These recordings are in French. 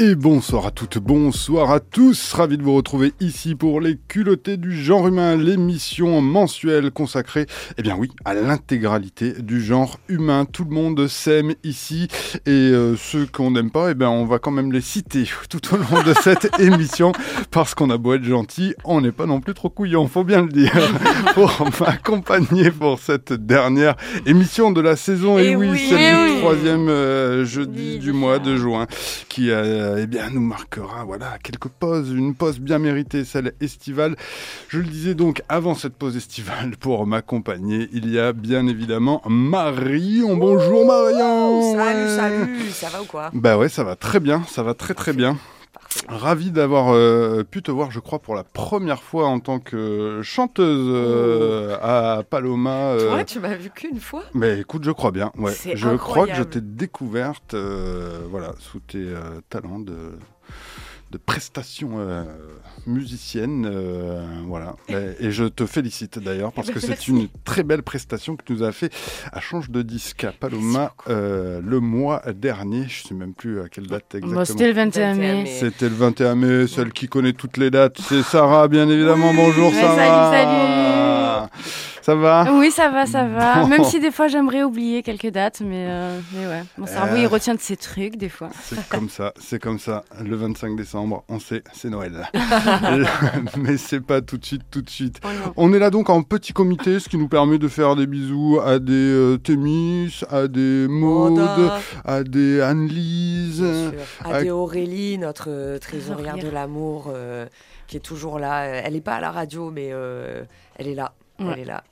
Et bonsoir à toutes, bonsoir à tous. Ravi de vous retrouver ici pour les culottés du genre humain, l'émission mensuelle consacrée, eh bien oui, à l'intégralité du genre humain. Tout le monde s'aime ici et euh, ceux qu'on n'aime pas, eh bien on va quand même les citer tout au long de cette émission parce qu'on a beau être gentil, on n'est pas non plus trop couillon, faut bien le dire. pour m'accompagner pour cette dernière émission de la saison. Et, oui, c'est le troisième euh, jeudi du mois de juin qui a euh, eh bien, nous marquera voilà, quelques pauses, une pause bien méritée, celle estivale. Je le disais donc avant cette pause estivale, pour m'accompagner, il y a bien évidemment Marion. Bonjour Marion Salut, salut, ça va ou quoi? Bah ouais, ça va très bien, ça va très très bien. Ravi d'avoir euh, pu te voir, je crois, pour la première fois en tant que chanteuse euh, oh. à Paloma. Toi, tu m'as vu qu'une fois Mais écoute, je crois bien. Ouais. Je crois que je t'ai découverte voilà, sous tes talents de de prestations euh, musiciennes. Euh, voilà. Et, je te félicite d'ailleurs parce que c'est une très belle prestation que tu nous as fait à Change de disque à Paloma euh, le mois dernier. Je ne sais même plus à quelle date exactement. C'était le 21 mai. C'était le 21 mai. Celle qui connaît toutes les dates, c'est Sarah, bien évidemment. Bonjour Sarah. Salut, salut. Ça va Oui, ça va, ça va. Même si des fois j'aimerais oublier quelques dates, mais, euh, mais ouais, mon cerveau il euh. retient de ces trucs des fois. C'est comme ça, c'est comme ça. Le 25 décembre, on sait, c'est Noël. mais c'est pas tout de suite, tout de suite. Oh on est là donc en petit comité, ce qui nous permet de faire des bisous à des euh, Thémis, à des Maude, à des Anne-Lise, à, des Aurélie, notre trésorière de l'amour, qui est toujours là. Elle n'est pas à la radio, mais elle est là. Elle est là.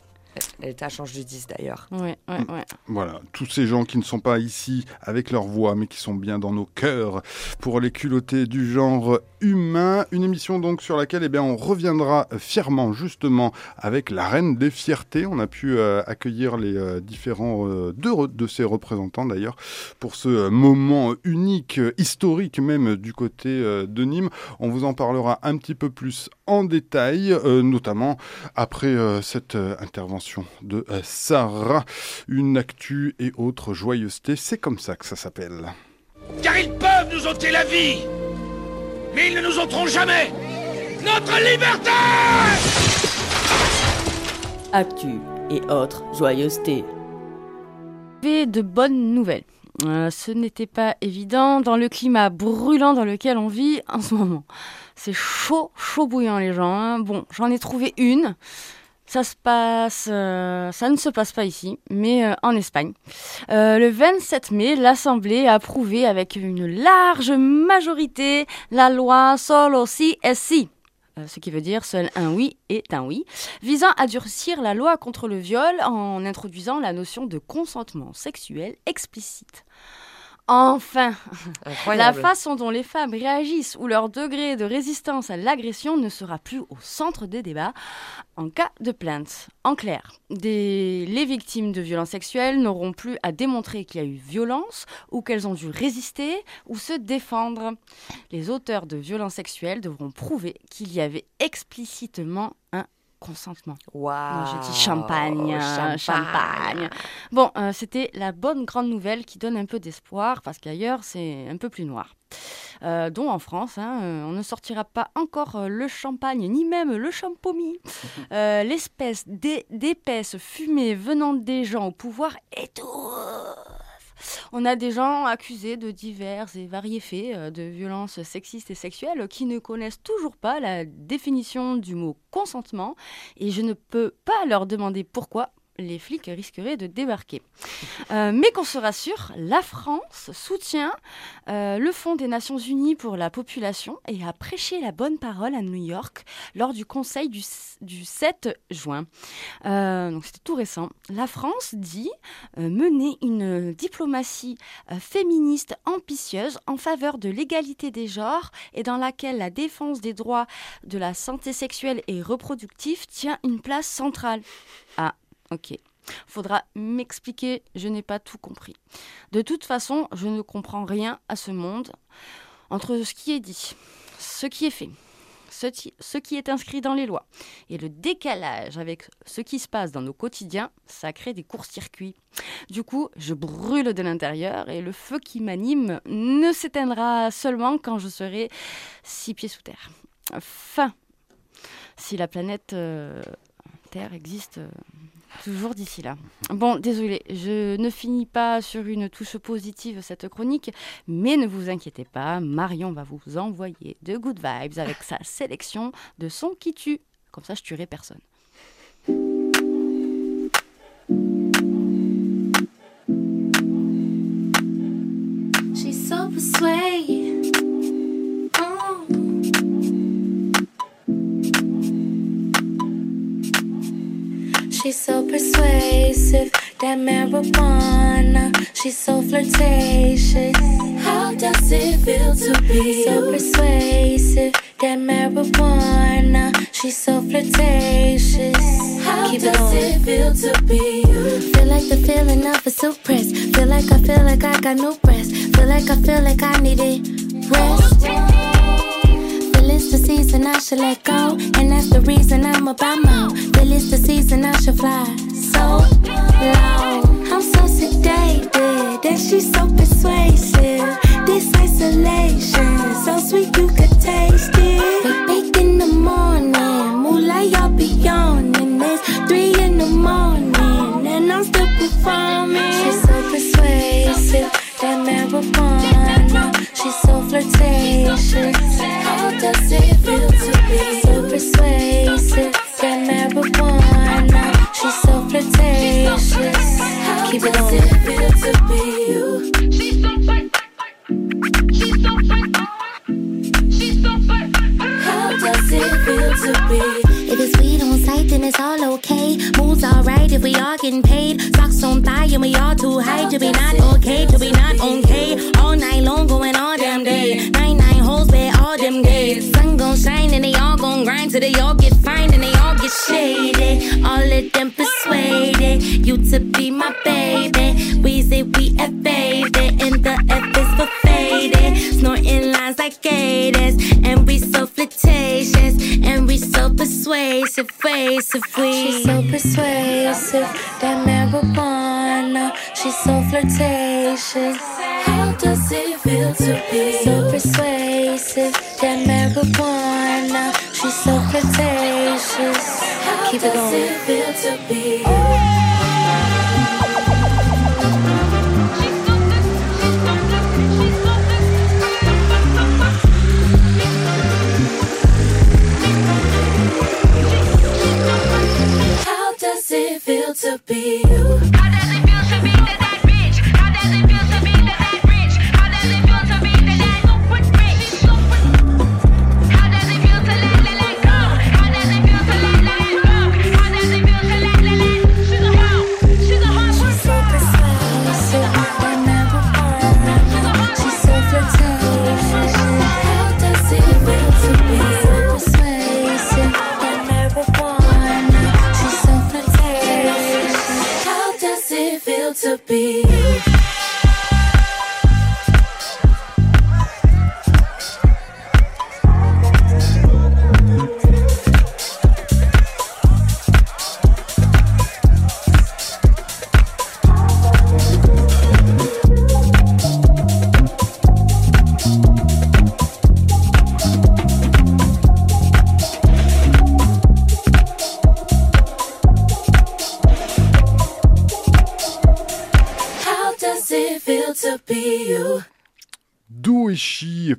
À Change de 10 d'ailleurs. Ouais, ouais, ouais. Voilà, tous ces gens qui ne sont pas ici avec leur voix, mais qui sont bien dans nos cœurs pour les culottés du genre humain. Une émission donc sur laquelle eh bien, on reviendra fièrement justement avec la reine des fiertés. On a pu euh, accueillir les euh, différents, euh, deux de ses représentants d'ailleurs, pour ce moment unique, historique même du côté de Nîmes. On vous en parlera un petit peu plus en détail, notamment après cette intervention de euh, Sarah. Une actu et autre joyeuseté, c'est comme ça que ça s'appelle. Car ils peuvent nous ôter la vie, mais ils ne nous ôteront jamais notre liberté Actu et autres joyeuseté. De bonnes nouvelles. Euh, ce n'était pas évident dans le climat brûlant dans lequel on vit en ce moment. C'est chaud, chaud bouillant les gens. Hein. Bon, j'en ai trouvé une. Euh, ça ne se passe pas ici, mais euh, en Espagne. Euh, le 27 mai, l'Assemblée a approuvé avec une large majorité la loi Solo si es si, ce qui veut dire seul un oui est un oui, visant à durcir la loi contre le viol en introduisant la notion de consentement sexuel explicite. Enfin, la façon dont les femmes réagissent ou leur degré de résistance à l'agression ne sera plus au centre des débats en cas de plainte. En clair, les victimes de violences sexuelles n'auront plus à démontrer qu'il y a eu violence ou qu'elles ont dû résister ou se défendre. Les auteurs de violences sexuelles devront prouver qu'il y avait explicitement consentement. Waouh Je dis champagne, champagne. Bon, euh, c'était la bonne grande nouvelle qui donne un peu d'espoir parce qu'ailleurs c'est un peu plus noir. Euh, dont en France, hein, euh, on ne sortira pas encore le champagne ni même le champomis. L'espèce d'épaisse fumée venant des gens au pouvoir est tout on a des gens accusés de divers et variés faits euh, de violences sexistes et sexuelles qui ne connaissent toujours pas la définition du mot consentement et je ne peux pas leur demander pourquoi les flics risqueraient de débarquer. Euh, mais qu'on se rassure, la France soutient euh, le Fonds des Nations Unies pour la population et a prêché la bonne parole à New York lors du Conseil du, 7 juin. Euh, donc c'était tout récent. La France dit mener une diplomatie féministe ambitieuse en faveur de l'égalité des genres et dans laquelle la défense des droits de la santé sexuelle et reproductive tient une place centrale. Ah, Ok. Faudra m'expliquer, je n'ai pas tout compris. De toute façon, je ne comprends rien à ce monde entre ce qui est dit, ce qui est fait, ce, qui est inscrit dans les lois. Et le décalage avec ce qui se passe dans nos quotidiens, ça crée des courts-circuits. Du coup, je brûle de l'intérieur et le feu qui m'anime ne s'éteindra seulement quand je serai six pieds sous terre. Fin. Si la planète euh, Terre existe. Euh, toujours d'ici là. Bon, désolé, je ne finis pas sur une touche positive cette chronique, mais ne vous inquiétez pas, Marion va vous envoyer de good vibes avec sa sélection de sons qui tuent. Comme ça, je tuerai personne. She's so persuasive, that marijuana. She's so flirtatious. How does it feel to be so persuasive? That marijuana. She's so flirtatious. How Keep does it, it feel to be you? Feel like the feeling of a suppress. Feel like I feel like I got no breath. Feel like I feel like I need it. Rest it's the season I should let go. And that's the reason I'm about my Feel it's the season I should fly so low. I'm so sedated, and she's so persuasive. This isolation, so sweet you could taste it. We in the morning, moonlight, y'all be yawning. It's three in the morning, and I'm still performing. She's so persuasive, that marijuana. Flirtatious does it feel to be so persuasive? That marijuana, she's so flirtatious. Keep it on. Getting paid. Socks on thigh and we all too high to be not okay, to be not okay. All night long, going all damn day. Nine nine holes, where all them days. Sun gon' shine and they all gon' grind till they all get fine and they all get shaded. All of them persuaded you to be my baby. We say we a baby, and the F is for faded. Snorting lines like gators, and we so flirtatious, persuasive. She's so persuasive, that marijuana. She's so flirtatious. How does it feel to be so persuasive? That marijuana, she's so flirtatious. How Keep it going. It feel to be? Oh, How it feel to be you?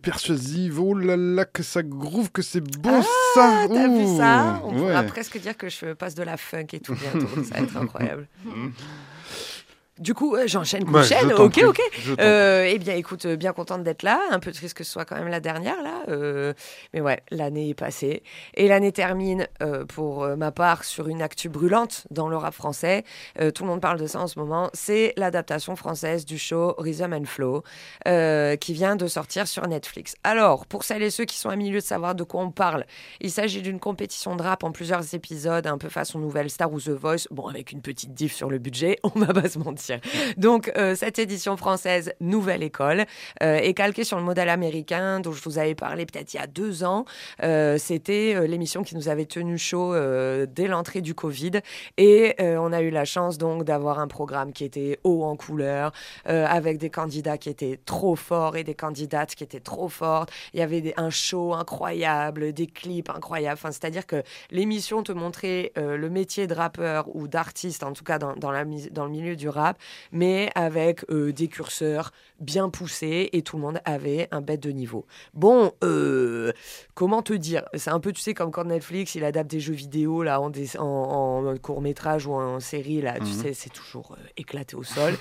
Persuasive. Oh là là, que ça groove, que c'est bon ah, ça. T'as vu ça? On pourra presque dire que je passe de la funk et tout bientôt. ça va être incroyable. Du coup, j'enchaîne, bah, chaîne. Ok, ok. Euh, eh bien, écoute, euh, bien contente d'être là. Un peu triste que ce soit quand même la dernière là. Euh, mais ouais, l'année est passée et l'année termine pour ma part sur une actu brûlante dans le rap français. tout le monde parle de ça en ce moment. C'est l'adaptation française du show Rhythm and Flow qui vient de sortir sur Netflix. Alors, pour celles et ceux qui sont à milieu de savoir de quoi on parle, il s'agit d'une compétition de rap en plusieurs épisodes, un peu façon Nouvelle Star ou The Voice. Bon, avec une petite diff sur le budget, on va pas se mentir. Donc, cette édition française, Nouvelle École, est calquée sur le modèle américain dont je vous avais parlé peut-être il y a deux ans. C'était l'émission qui nous avait tenu chaud dès l'entrée du Covid. Et on a eu la chance donc d'avoir un programme qui était haut en couleur, avec des candidats qui étaient trop forts et des candidates qui étaient trop fortes. Il y avait un show incroyable, des clips incroyables. Enfin, C'est-à-dire que l'émission te montrait euh, le métier de rappeur ou d'artiste, en tout cas dans le milieu du rap, mais avec euh, des curseurs bien poussés et tout le monde avait un bête de niveau. Bon, euh, comment te dire? C'est un peu, tu sais, comme quand Netflix, il adapte des jeux vidéo là, en, en, court-métrage ou en série, là, tu mhm. sais, c'est toujours éclaté au sol.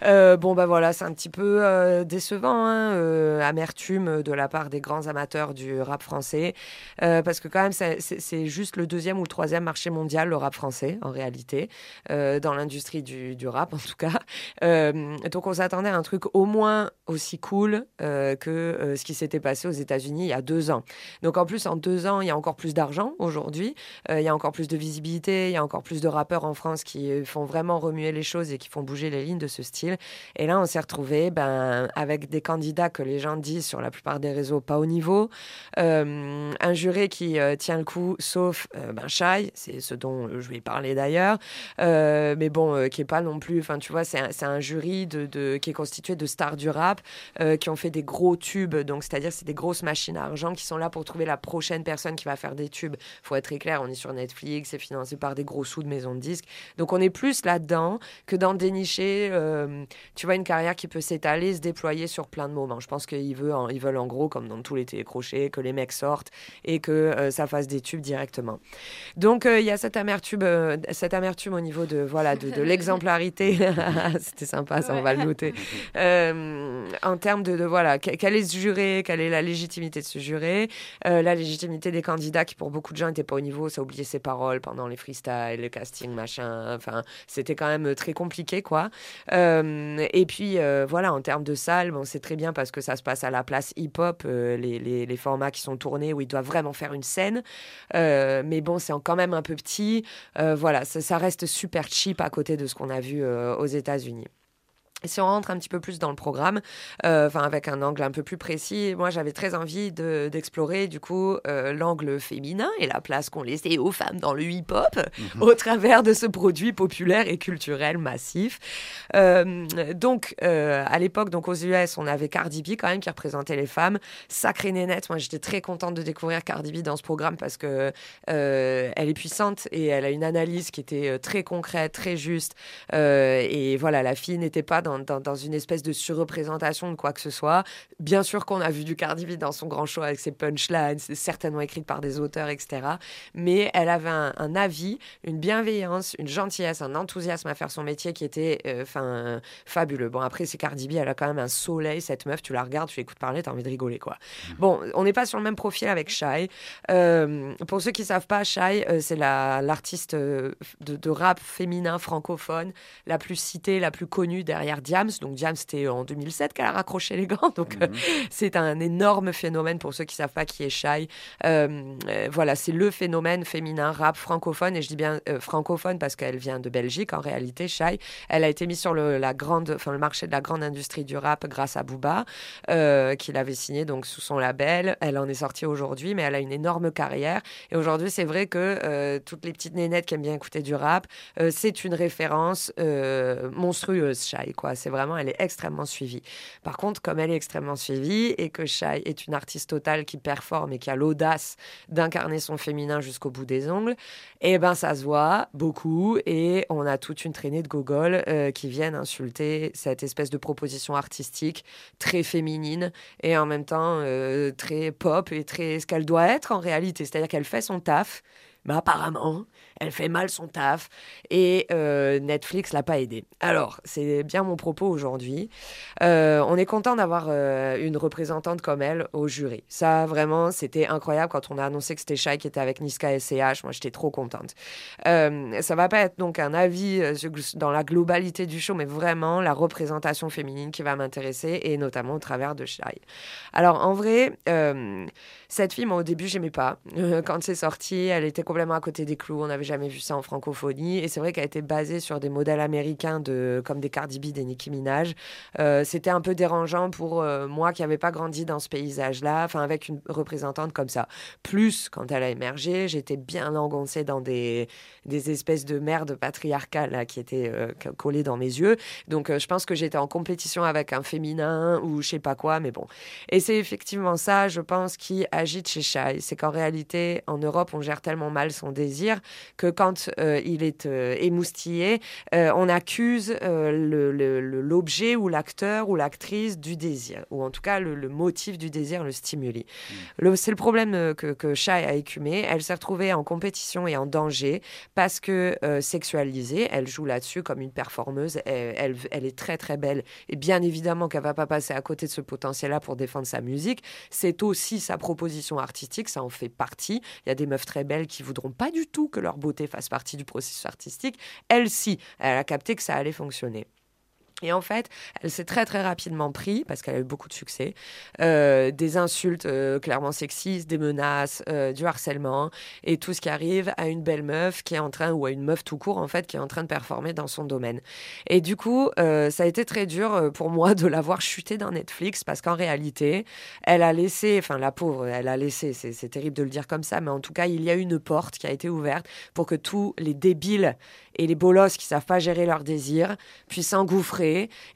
bon, bah voilà, c'est un petit peu décevant, hein, amertume de la part des grands amateurs du rap français, parce que quand même, c'est juste le deuxième ou le troisième marché mondial, le rap français, en réalité, euh, dans l'industrie du, du, rap, en tout cas. Euh, donc, on s'attendait à un truc au moins aussi cool euh, que ce qui s'était passé aux États-Unis il y a deux ans. Donc, en plus, en deux ans, il y a encore plus d'argent aujourd'hui, il y a encore plus de visibilité, il y a encore plus de rappeurs en France qui font vraiment remuer les choses et qui font bouger les lignes de ce style. Et là, on s'est retrouvé ben, avec des candidats que les gens disent sur la plupart des réseaux pas au niveau, un juré qui tient le coup, sauf euh, ben, Shai, c'est ce dont je vais parler d'ailleurs, euh, mais bon, euh, qui est pas non plus, enfin tu vois, c'est un, un, jury de, qui est constitué de stars du rap qui ont fait des gros tubes, donc c'est-à-dire c'est des grosses machines à argent qui sont là pour trouver la prochaine personne qui va faire des tubes. Faut être très clair, on est sur Netflix, c'est financé par des gros sous de maisons de disques, donc on est plus là-dedans que dans dénicher, tu vois, une carrière qui peut s'étaler, se déployer sur plein de moments. Je pense qu'ils veulent, ils veulent en gros, comme dans tous les télécrochets, que les mecs sortent et que ça fasse des tubes directement. Donc euh, il y a cette amertume, euh, cette amertume au niveau de voilà de, l'exemplarité. C'était sympa, ça on va le noter. Euh, en termes de, voilà quel est ce juré, quelle est la légitimité de ce juré, la légitimité des candidats qui pour beaucoup de gens n'étaient pas au niveau, ça oubliait ses paroles pendant les freestyles, le casting, machin. Enfin c'était quand même très compliqué quoi. et puis voilà en termes de salle, bon c'est très bien parce que ça se passe à la place hip-hop, les, les, formats qui sont tournés où ils doivent vraiment faire une scène. Euh, mais bon, c'est quand même un peu petit. Euh, voilà, ça, reste super cheap à côté de ce qu'on a vu euh, aux États-Unis. Si on rentre un petit peu plus dans le programme, euh, enfin avec un angle un peu plus précis, moi j'avais très envie d'explorer du coup euh, l'angle féminin et la place qu'on laissait aux femmes dans le hip-hop mhm. au travers de ce produit populaire et culturel massif. Euh, donc à l'époque, donc aux US, on avait Cardi B quand même qui représentait les femmes, sacrée nénette. Moi j'étais très contente de découvrir Cardi B dans ce programme parce que elle est puissante et elle a une analyse qui était très concrète, très juste. et voilà, la fille n'était pas dans, une espèce de surreprésentation de quoi que ce soit. Bien sûr qu'on a vu du Cardi B dans son grand show avec ses punchlines, certainement écrites par des auteurs, etc. Mais elle avait un, avis, une bienveillance, une gentillesse, un enthousiasme à faire son métier qui était euh, fabuleux. Bon, après, c'est Cardi B, elle a quand même un soleil, cette meuf, tu la regardes, tu l'écoutes parler, tu as envie de rigoler, quoi. Mmh. Bon, on n'est pas sur le même profil avec Shai. Euh, pour ceux qui savent pas, Shai, euh, c'est l'artiste de, de rap féminin francophone la plus citée, la plus connue derrière Diams. Donc Diams, c'était en 2007 qu'elle a raccroché les gants. Donc euh, mhm. c'est un énorme phénomène pour ceux qui savent pas qui est Shai. Euh, euh, voilà, c'est le phénomène féminin rap francophone. Et je dis bien francophone parce qu'elle vient de Belgique en réalité, Shai. Elle a été mise sur le, la grande, enfin, le marché de la grande industrie du rap grâce à Booba, qui l'avait signé donc sous son label. Elle en est sortie aujourd'hui, mais elle a une énorme carrière. Et aujourd'hui, c'est vrai que toutes les petites nénettes qui aiment bien écouter du rap, c'est une référence monstrueuse, Shai. Quoi. C'est vraiment, elle est extrêmement suivie. Par contre, comme elle est extrêmement suivie et que Shai est une artiste totale qui performe et qui a l'audace d'incarner son féminin jusqu'au bout des ongles, eh ben ça se voit beaucoup et on a toute une traînée de gogoles euh, qui viennent insulter cette espèce de proposition artistique très féminine et en même temps euh, très pop et très ce qu'elle doit être en réalité. C'est-à-dire qu'elle fait son taf, mais apparemment, elle fait mal son taf et euh, Netflix l'a pas aidé. Alors, c'est bien mon propos aujourd'hui. Euh, on est content d'avoir euh, une représentante comme elle au jury. Ça, vraiment, c'était incroyable quand on a annoncé que c'était Shai qui était avec Niska et. Moi, j'étais trop contente. ça va pas être donc un avis dans la globalité du show, mais vraiment la représentation féminine qui va m'intéresser et notamment au travers de Shai. Alors, en vrai, cette fille, moi, au début, j'aimais pas. quand c'est sorti, elle était complètement à côté des clous. On n'avait jamais vu ça en francophonie. Et c'est vrai qu'elle était basée sur des modèles américains de, comme des Cardi B, des Nicki Minaj. Euh, c'était un peu dérangeant pour euh, moi qui n'avais pas grandi dans ce paysage-là, enfin avec une représentante comme ça. Plus, quand elle a émergé, j'étais bien engoncée dans des, des espèces de merde patriarcales là, qui étaient euh, collées dans mes yeux. Donc je pense que j'étais en compétition avec un féminin ou je sais pas quoi, mais bon. Et c'est effectivement ça, je pense, qui agite chez Shai. C'est qu'en réalité, en Europe, on gère tellement mal son désir que quand il est émoustillé, on accuse l'objet ou l'acteur ou l'actrice du désir, ou en tout cas le, motif du désir le stimuli. Mm. C'est le problème euh, que, que Shai a écumé. Elle s'est retrouvée en compétition et en danger parce que euh, sexualisée, elle joue là-dessus comme une performeuse, elle, elle, est très très belle et bien évidemment qu'elle va pas passer à côté de ce potentiel-là pour défendre sa musique. C'est aussi sa proposition artistique, ça en fait partie. Il y a des meufs très belles qui voudront pas du tout que leur fasse partie du processus artistique. Elle, si, elle a capté que ça allait fonctionner. Et en fait, elle s'est très très rapidement pris, parce qu'elle a eu beaucoup de succès, euh, des insultes euh, clairement sexistes, des menaces, euh, du harcèlement, et tout ce qui arrive à une belle meuf qui est en train, ou à une meuf tout court en fait, qui est en train de performer dans son domaine. Et du coup, ça a été très dur pour moi de la voir chuter dans Netflix, parce qu'en réalité, elle a laissé, enfin la pauvre, elle a laissé, c'est terrible de le dire comme ça, mais en tout cas, il y a une porte qui a été ouverte pour que tous les débiles et les bolosses qui savent pas gérer leurs désirs puissent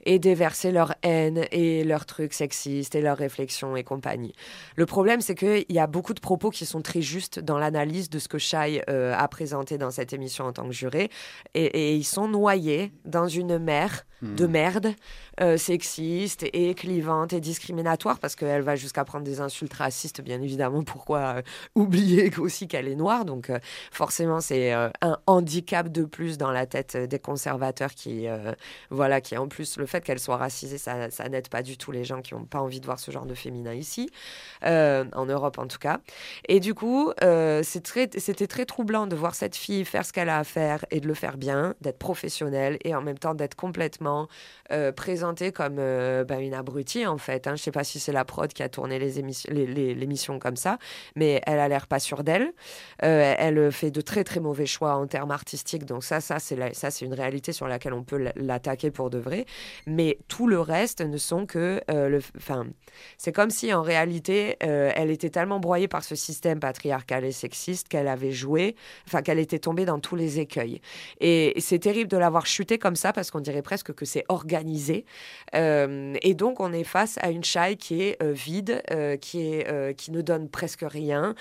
et déverser leur haine et leurs trucs sexistes et leurs réflexions et compagnie. Le problème, c'est qu'il y a beaucoup de propos qui sont très justes dans l'analyse de ce que Shai euh, a présenté dans cette émission en tant que juré et, ils sont noyés dans une mer de hmm. merde euh, sexiste et clivante et discriminatoire parce qu'elle va jusqu'à prendre des insultes racistes, bien évidemment. Pourquoi euh, oublier aussi qu'elle est noire? Donc, forcément, c'est un handicap de plus dans la tête des conservateurs qui, euh, voilà, qui en plus, le fait qu'elle soit racisée, ça, n'aide pas du tout les gens qui n'ont pas envie de voir ce genre de féminin ici, euh, en Europe en tout cas. Et du coup, euh, c'était très troublant de voir cette fille faire ce qu'elle a à faire et de le faire bien, d'être professionnelle et en même temps d'être complètement présentée comme bah, une abrutie en fait. Hein. Je ne sais pas si c'est la prod qui a tourné les l'émission comme ça, mais elle a l'air pas sûre d'elle. elle fait de très très mauvais choix en termes artistiques, donc ça, ça, c'est ça, c'est une réalité sur laquelle on peut l'attaquer pour de vrai. Mais tout le reste ne sont que euh, le. Enfin, c'est comme si en réalité, euh, elle était tellement broyée par ce système patriarcal et sexiste qu'elle avait joué, enfin qu'elle était tombée dans tous les écueils. Et c'est terrible de l'avoir chuté comme ça parce qu'on dirait presque que c'est organisé. Euh, et donc on est face à une chaille qui est vide, qui est qui ne donne presque rien,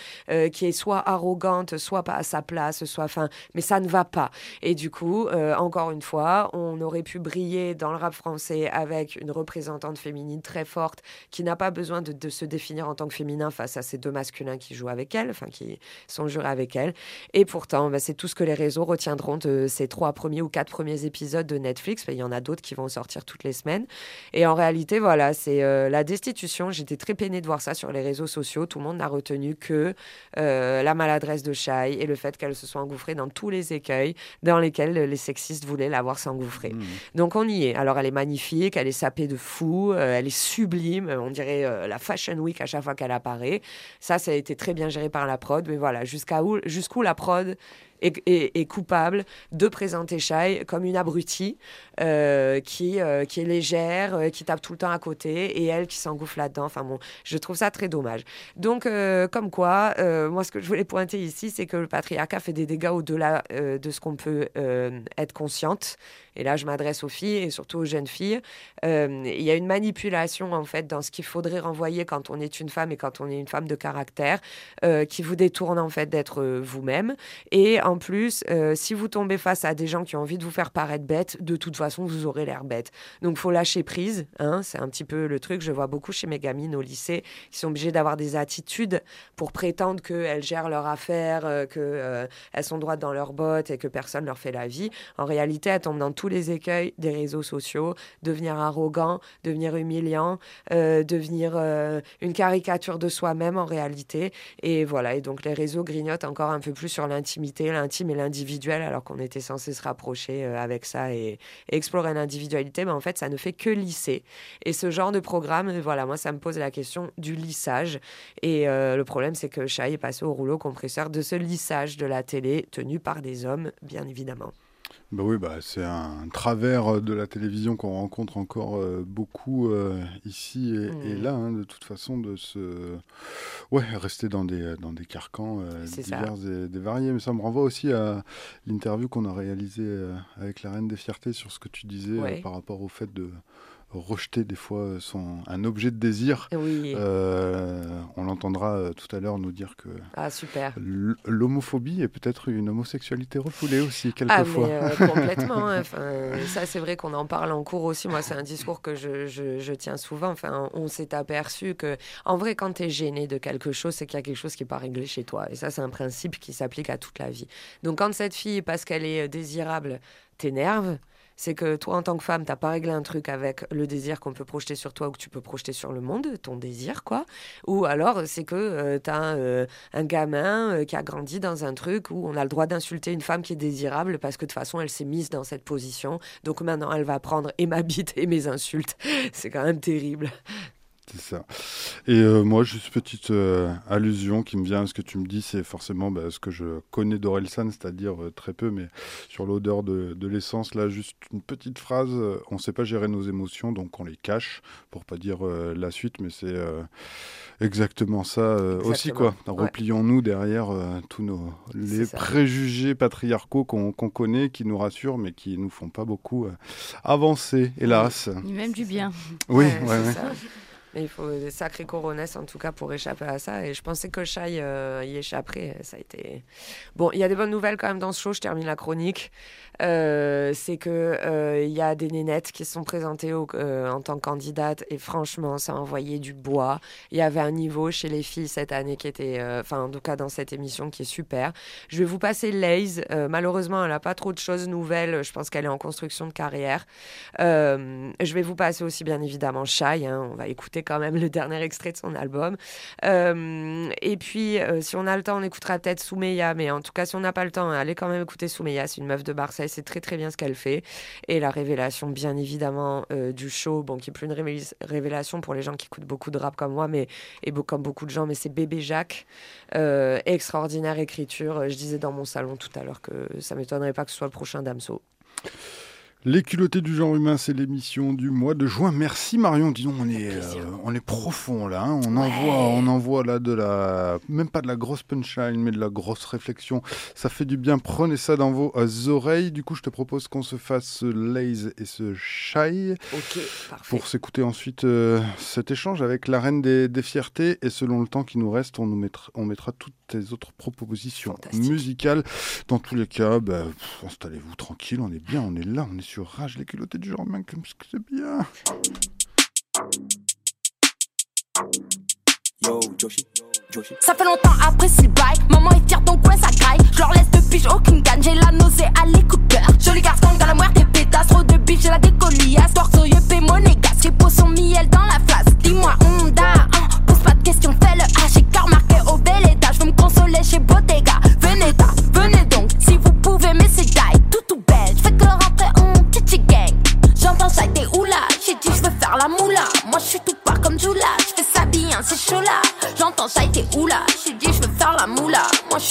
qui est soit arrogante, soit pas à sa place, soit. Enfin, mais ça ne va pas. Et du coup, encore une fois, on aurait pu briller dans le rap français avec une représentante féminine très forte qui n'a pas besoin de, se définir en tant que féminin face à ces deux masculins qui jouent avec elle, enfin qui sont jurés avec elle. Et pourtant, bah, c'est tout ce que les réseaux retiendront de ces trois premiers ou quatre premiers épisodes de Netflix. Il y en a d'autres qui vont sortir toutes les semaines. Et en réalité, voilà, c'est euh, la destitution. J'étais très peinée de voir ça sur les réseaux sociaux. Tout le monde n'a retenu que euh, la maladresse de Shai et le fait qu'elle se soit engouffrée dans tous les écueils dans lesquels les sexistes voulaient la voir s'engouffrer. Mmh. Donc on y est. Alors elle est magnifique, elle est sapée de fou, euh, elle est sublime, on dirait euh, la Fashion Week à chaque fois qu'elle apparaît. Ça, ça a été très bien géré par la prod, mais voilà, jusqu'à où, jusqu'où la prod est, coupable de présenter Shai comme une abrutie euh, qui, euh, qui est légère, euh, qui tape tout le temps à côté, et elle qui s'engouffre là-dedans. Enfin bon, je trouve ça très dommage. Donc, comme quoi, moi, ce que je voulais pointer ici, c'est que le patriarcat fait des dégâts au-delà de ce qu'on peut être consciente. Et là, je m'adresse aux filles et surtout aux jeunes filles. il y a une manipulation, en fait, dans ce qu'il faudrait renvoyer quand on est une femme et quand on est une femme de caractère, qui vous détourne, en fait, d'être vous-même. Et en plus, si vous tombez face à des gens qui ont envie de vous faire paraître bête, de toute façon, vous aurez l'air bête. Donc, faut lâcher prise. Hein, c'est un petit peu le truc. Je vois beaucoup chez mes gamines au lycée qui sont obligées d'avoir des attitudes pour prétendre qu'elles gèrent leur affaire, euh, qu'elles euh, sont droites dans leurs bottes et que personne leur fait la vie. En réalité, elles tombent dans tous les écueils des réseaux sociaux, devenir arrogant, devenir humiliant, euh, devenir une caricature de soi-même en réalité. Et voilà. Et donc, les réseaux grignotent encore un peu plus sur l'intimité, l'intime et l'individuel, alors qu'on était censé se rapprocher avec ça explorer l'individualité, mais en fait, ça ne fait que lisser. Et ce genre de programme, voilà, moi, ça me pose la question du lissage. Et le problème, c'est que Chai est passé au rouleau compresseur de ce lissage de la télé tenu par des hommes, bien évidemment. Bah oui, bah, c'est un travers de la télévision qu'on rencontre encore euh, beaucoup euh, ici et, mmh. là, hein, de toute façon, de se ouais, rester dans des, dans des carcans euh, divers et, variés. Mais ça me renvoie aussi à l'interview qu'on a réalisée avec la Reine des Fiertés sur ce que tu disais par rapport au fait de rejeter des fois son, un objet de désir. Euh, on l'entendra euh, tout à l'heure nous dire que ah, super. l'homophobie est peut-être une homosexualité refoulée aussi, quelquefois. Ah, mais, euh, complètement. Hein. ça, c'est vrai qu'on en parle en cours aussi. Moi, c'est un discours que je, je, je, tiens souvent. Enfin, on s'est aperçu que, en vrai, quand tu es gêné de quelque chose, c'est qu'il y a quelque chose qui n'est pas réglé chez toi. Et ça, c'est un principe qui s'applique à toute la vie. Donc, quand cette fille, parce qu'elle est désirable, t'énerve, c'est que toi, en tant que femme, t'as pas réglé un truc avec le désir qu'on peut projeter sur toi ou que tu peux projeter sur le monde, ton désir, quoi. Ou alors, c'est que euh, tu as euh, un gamin euh, qui a grandi dans un truc où on a le droit d'insulter une femme qui est désirable parce que de toute façon, elle s'est mise dans cette position. Donc maintenant, elle va prendre et ma bite et mes insultes. c'est quand même terrible. C'est ça. Et euh, moi, juste petite euh, allusion qui me vient à ce que tu me dis, c'est forcément bah, ce que je connais d'Orelsan, c'est-à-dire euh, très peu, mais sur l'odeur de, l'essence, là, juste une petite phrase. on ne sait pas gérer nos émotions, donc on les cache, pour pas dire la suite, mais c'est exactement ça aussi, quoi. Replions-nous derrière tous nos les préjugés patriarcaux qu'on connaît, qui nous rassurent, mais qui nous font pas beaucoup avancer, hélas. Même du bien. Oui, ouais, il faut des sacrés coronesses, en tout cas, pour échapper à ça. Et je pensais que Shai euh, y échapperait. Ça a été. Bon, il y a des bonnes nouvelles quand même dans ce show. Je termine la chronique. Euh, c'est que euh, il y a des nénettes qui sont présentées en tant que candidates. Et franchement, ça a envoyé du bois. Il y avait un niveau chez les filles cette année qui était. Enfin, en tout cas, dans cette émission qui est super. Je vais vous passer Laze. malheureusement, elle n'a pas trop de choses nouvelles. Je pense qu'elle est en construction de carrière. je vais vous passer aussi, bien évidemment, Shai. Hein. On va écouter quand même le dernier extrait de son album. Euh, et puis, euh, si on a le temps, on écoutera peut-être Soumeya, mais en tout cas, si on n'a pas le temps, allez quand même écouter Soumeya. C'est une meuf de Marseille, c'est très très bien ce qu'elle fait. Et la révélation, bien évidemment, euh, du show, bon, qui est plus une révélation pour les gens qui écoutent beaucoup de rap comme moi, mais et comme beaucoup de gens, mais c'est Bébé Jacques. extraordinaire écriture. Je disais dans mon salon tout à l'heure que ça m'étonnerait pas que ce soit le prochain Damso. Les culottés du genre humain, c'est l'émission du mois de juin. Merci Marion. Disons, on est, euh, on est profond là. Hein. On envoie, on envoie là de la, même pas de la grosse punchline, mais de la grosse réflexion. Ça fait du bien. Prenez ça dans vos euh, oreilles. Du coup, je te propose qu'on se fasse ce Laze et ce Shy pour s'écouter ensuite euh, cet échange avec la reine des, fiertés. Et selon le temps qui nous reste, on nous mettra, on mettra toutes tes autres propositions musicales. Dans tous les cas, bah, installez-vous tranquille. On est bien, on est là, on est sur Rage les culottés du genre même comme c'est bien. Yo, Joshi. Ça fait longtemps après s'il bail, maman est fière donc ouais ça graille. Je leur laisse de pige aucune gagne, j'ai la nausée à l'écouteur. Joli garçon dans la moire des pétasses, trop de bif, j'ai la décoliasse. Torsoyeux, paie monégasque, j'ai son miel dans la face. Dis-moi, Honda, hein, pose pas de questions, fais le H,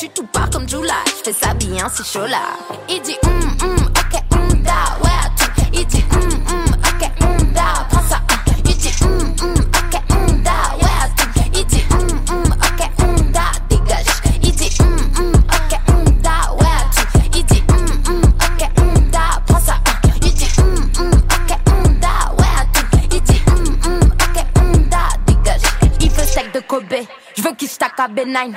suis tout pas comme Jula, je fais ça bien, c'est chaud là. Il dit hum hum, ok hum da, ouais tout. Il dit hum hum, ok hum da, prends ça. Il dit hum hum, ok hum da, ouais tout. Il dit hum hum, ok hum da, dégage. Il dit hum hum, ok hum da, ouais tout. Il dit hum hum, ok hum da, prends ça. Il dit hum hum, ok hum da, ouais tout. Il dit hum hum, ok hum da, dégage. Il veut sec de Kobe. Je veux qu'il stack à B9.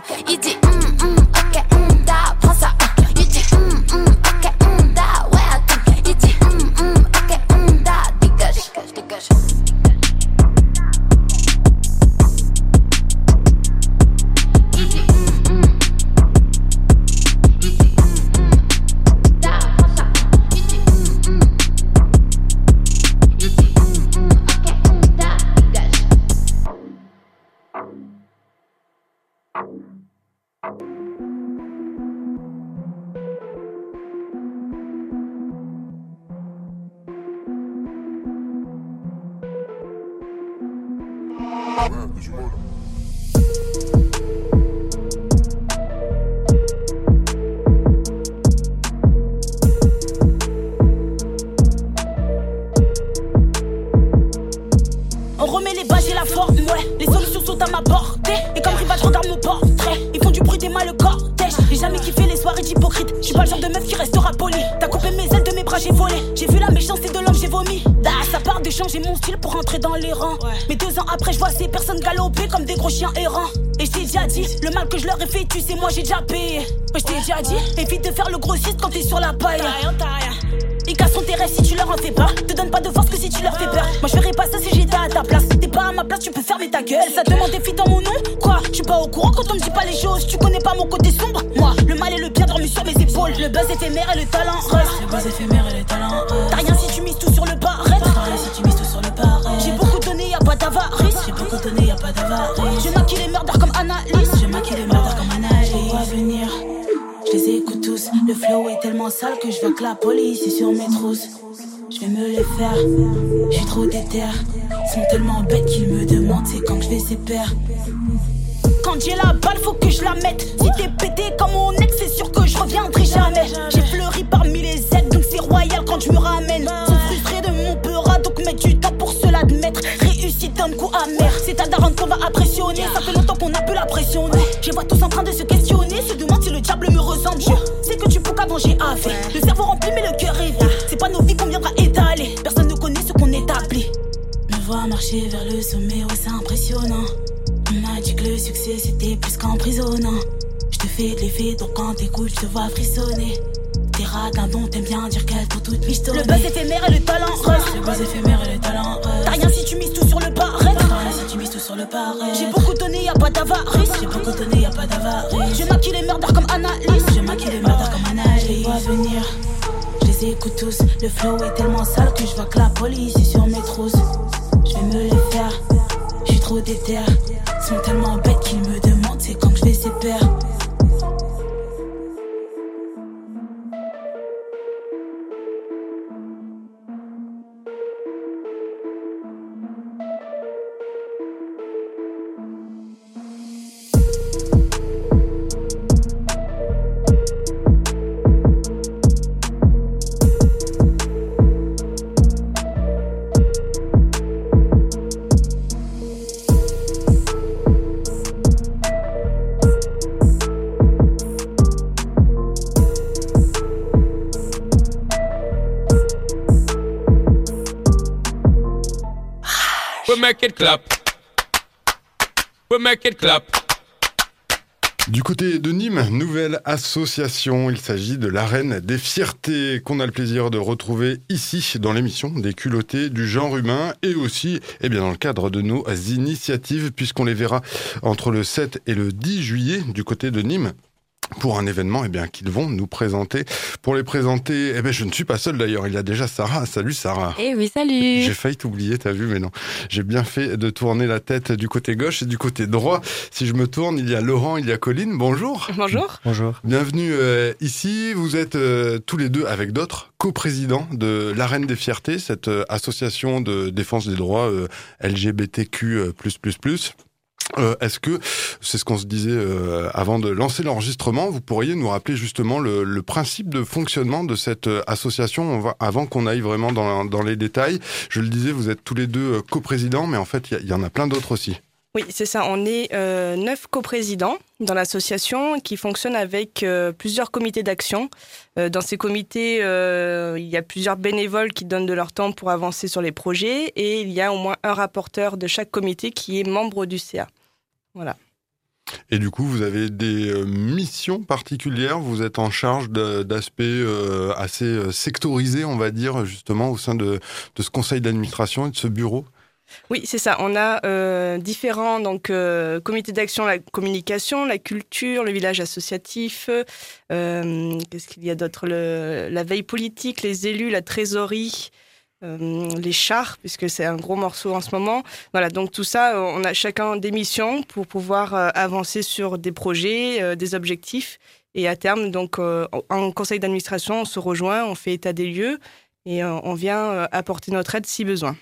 two, easy, mm, mm, okay, mm. Je les écoute tous. Le flow est tellement sale que je veux que la police est sur mes trousses. Je vais me les faire, je suis trop déter. Ils sont tellement bêtes qu'ils me demandent c'est quand je vais pères. Quand j'ai la balle, faut que je la mette. Si t'es pété comme mon ex, c'est sûr que je reviendrai jamais. J'ai fleuri parmi les aides, donc c'est royal quand je me ramène. Sont frustrés de mon peur, donc mets du temps pour se l'admettre. Réussite donne coup amer. C'est ta daronne qu'on va impressionner. Ça fait longtemps qu'on a pu la pressionner. Je vois tous en train de se questionner, sais que tu peux qu'avant j'ai affaire. Le cerveau rempli, mais le cœur est vide. C'est pas nos vies qu'on viendra étaler. Personne ne connaît ce qu'on établit. Me voir marcher vers le sommet, ouais, c'est impressionnant. On m'a dit que le succès c'était plus qu'emprisonnant. Je te fais de l'effet, donc quand t'écoutes, je te vois frissonner. T'es t'aimes bien dire qu'elle toute. Le buzz éphémère et le talent reste. Le buzz éphémère et le talent reste. T'as rien si tu mises tout sur le barret. T'as rien si tu mises tout sur le barret. J'ai beaucoup donné, y a pas d'avarice. J'ai beaucoup donné, y a pas d'avarice. Je maquille les meurtres comme Analyse. Je maquille les comme Analyse. Je les vois venir. Je les écoute tous. Le flow est tellement sale que je vois que la police est sur mes trousses. Je vais me les faire. Je suis trop déter. Ils sont tellement bêtes qu'ils me demandent make it clap. We make it clap. Du côté de Nîmes, nouvelle association. Il s'agit de l'Arène des Fiertés qu'on a le plaisir de retrouver ici dans l'émission des culottés du genre humain et aussi eh dans le cadre de nos initiatives puisqu'on les verra entre le 7 et le 10 juillet du côté de Nîmes pour un événement eh bien qu'ils vont nous présenter. Pour les présenter, eh bien je ne suis pas seul d'ailleurs, il y a déjà Sarah. Salut Sarah. Eh oui, salut. J'ai failli t'oublier, t'as vu, mais non. J'ai bien fait de tourner la tête du côté gauche et du côté droit. Si je me tourne, il y a Laurent, il y a Colline. Bonjour. Bonjour. Bonjour. Bienvenue euh, ici. Vous êtes euh, tous les deux avec d'autres co-présidents de l'Arène des Fiertés, cette euh, association de défense des droits euh, LGBTQ++. Euh, Est-ce que, c'est ce qu'on se disait euh, avant de lancer l'enregistrement, vous pourriez nous rappeler justement le, principe de fonctionnement de cette euh, association? On va, avant qu'on aille vraiment dans, dans, les détails Je le disais, vous êtes tous les deux coprésidents, mais en fait, il y, en a plein d'autres aussi. Oui, c'est ça. On est euh, neuf coprésidents dans l'association qui fonctionne avec plusieurs comités d'action. Dans ces comités, il y a plusieurs bénévoles qui donnent de leur temps pour avancer sur les projets et il y a au moins un rapporteur de chaque comité qui est membre du CA. Voilà. Et du coup, vous avez des euh, missions particulières, vous êtes en charge d'aspects euh, assez sectorisés, on va dire, justement, au sein de, de ce conseil d'administration et de ce bureau? Oui, c'est ça. On a euh, différents donc euh, comités d'action, la communication, la culture, le village associatif. Euh, Qu'est-ce qu'il y a d'autre? La veille politique, les élus, la trésorerie. Euh, les chars, puisque c'est un gros morceau en ce moment. Voilà, donc tout ça, on a chacun des missions pour pouvoir euh, avancer sur des projets, euh, des objectifs. Et à terme, donc, en conseil d'administration, on se rejoint, on fait état des lieux et on vient apporter notre aide si besoin.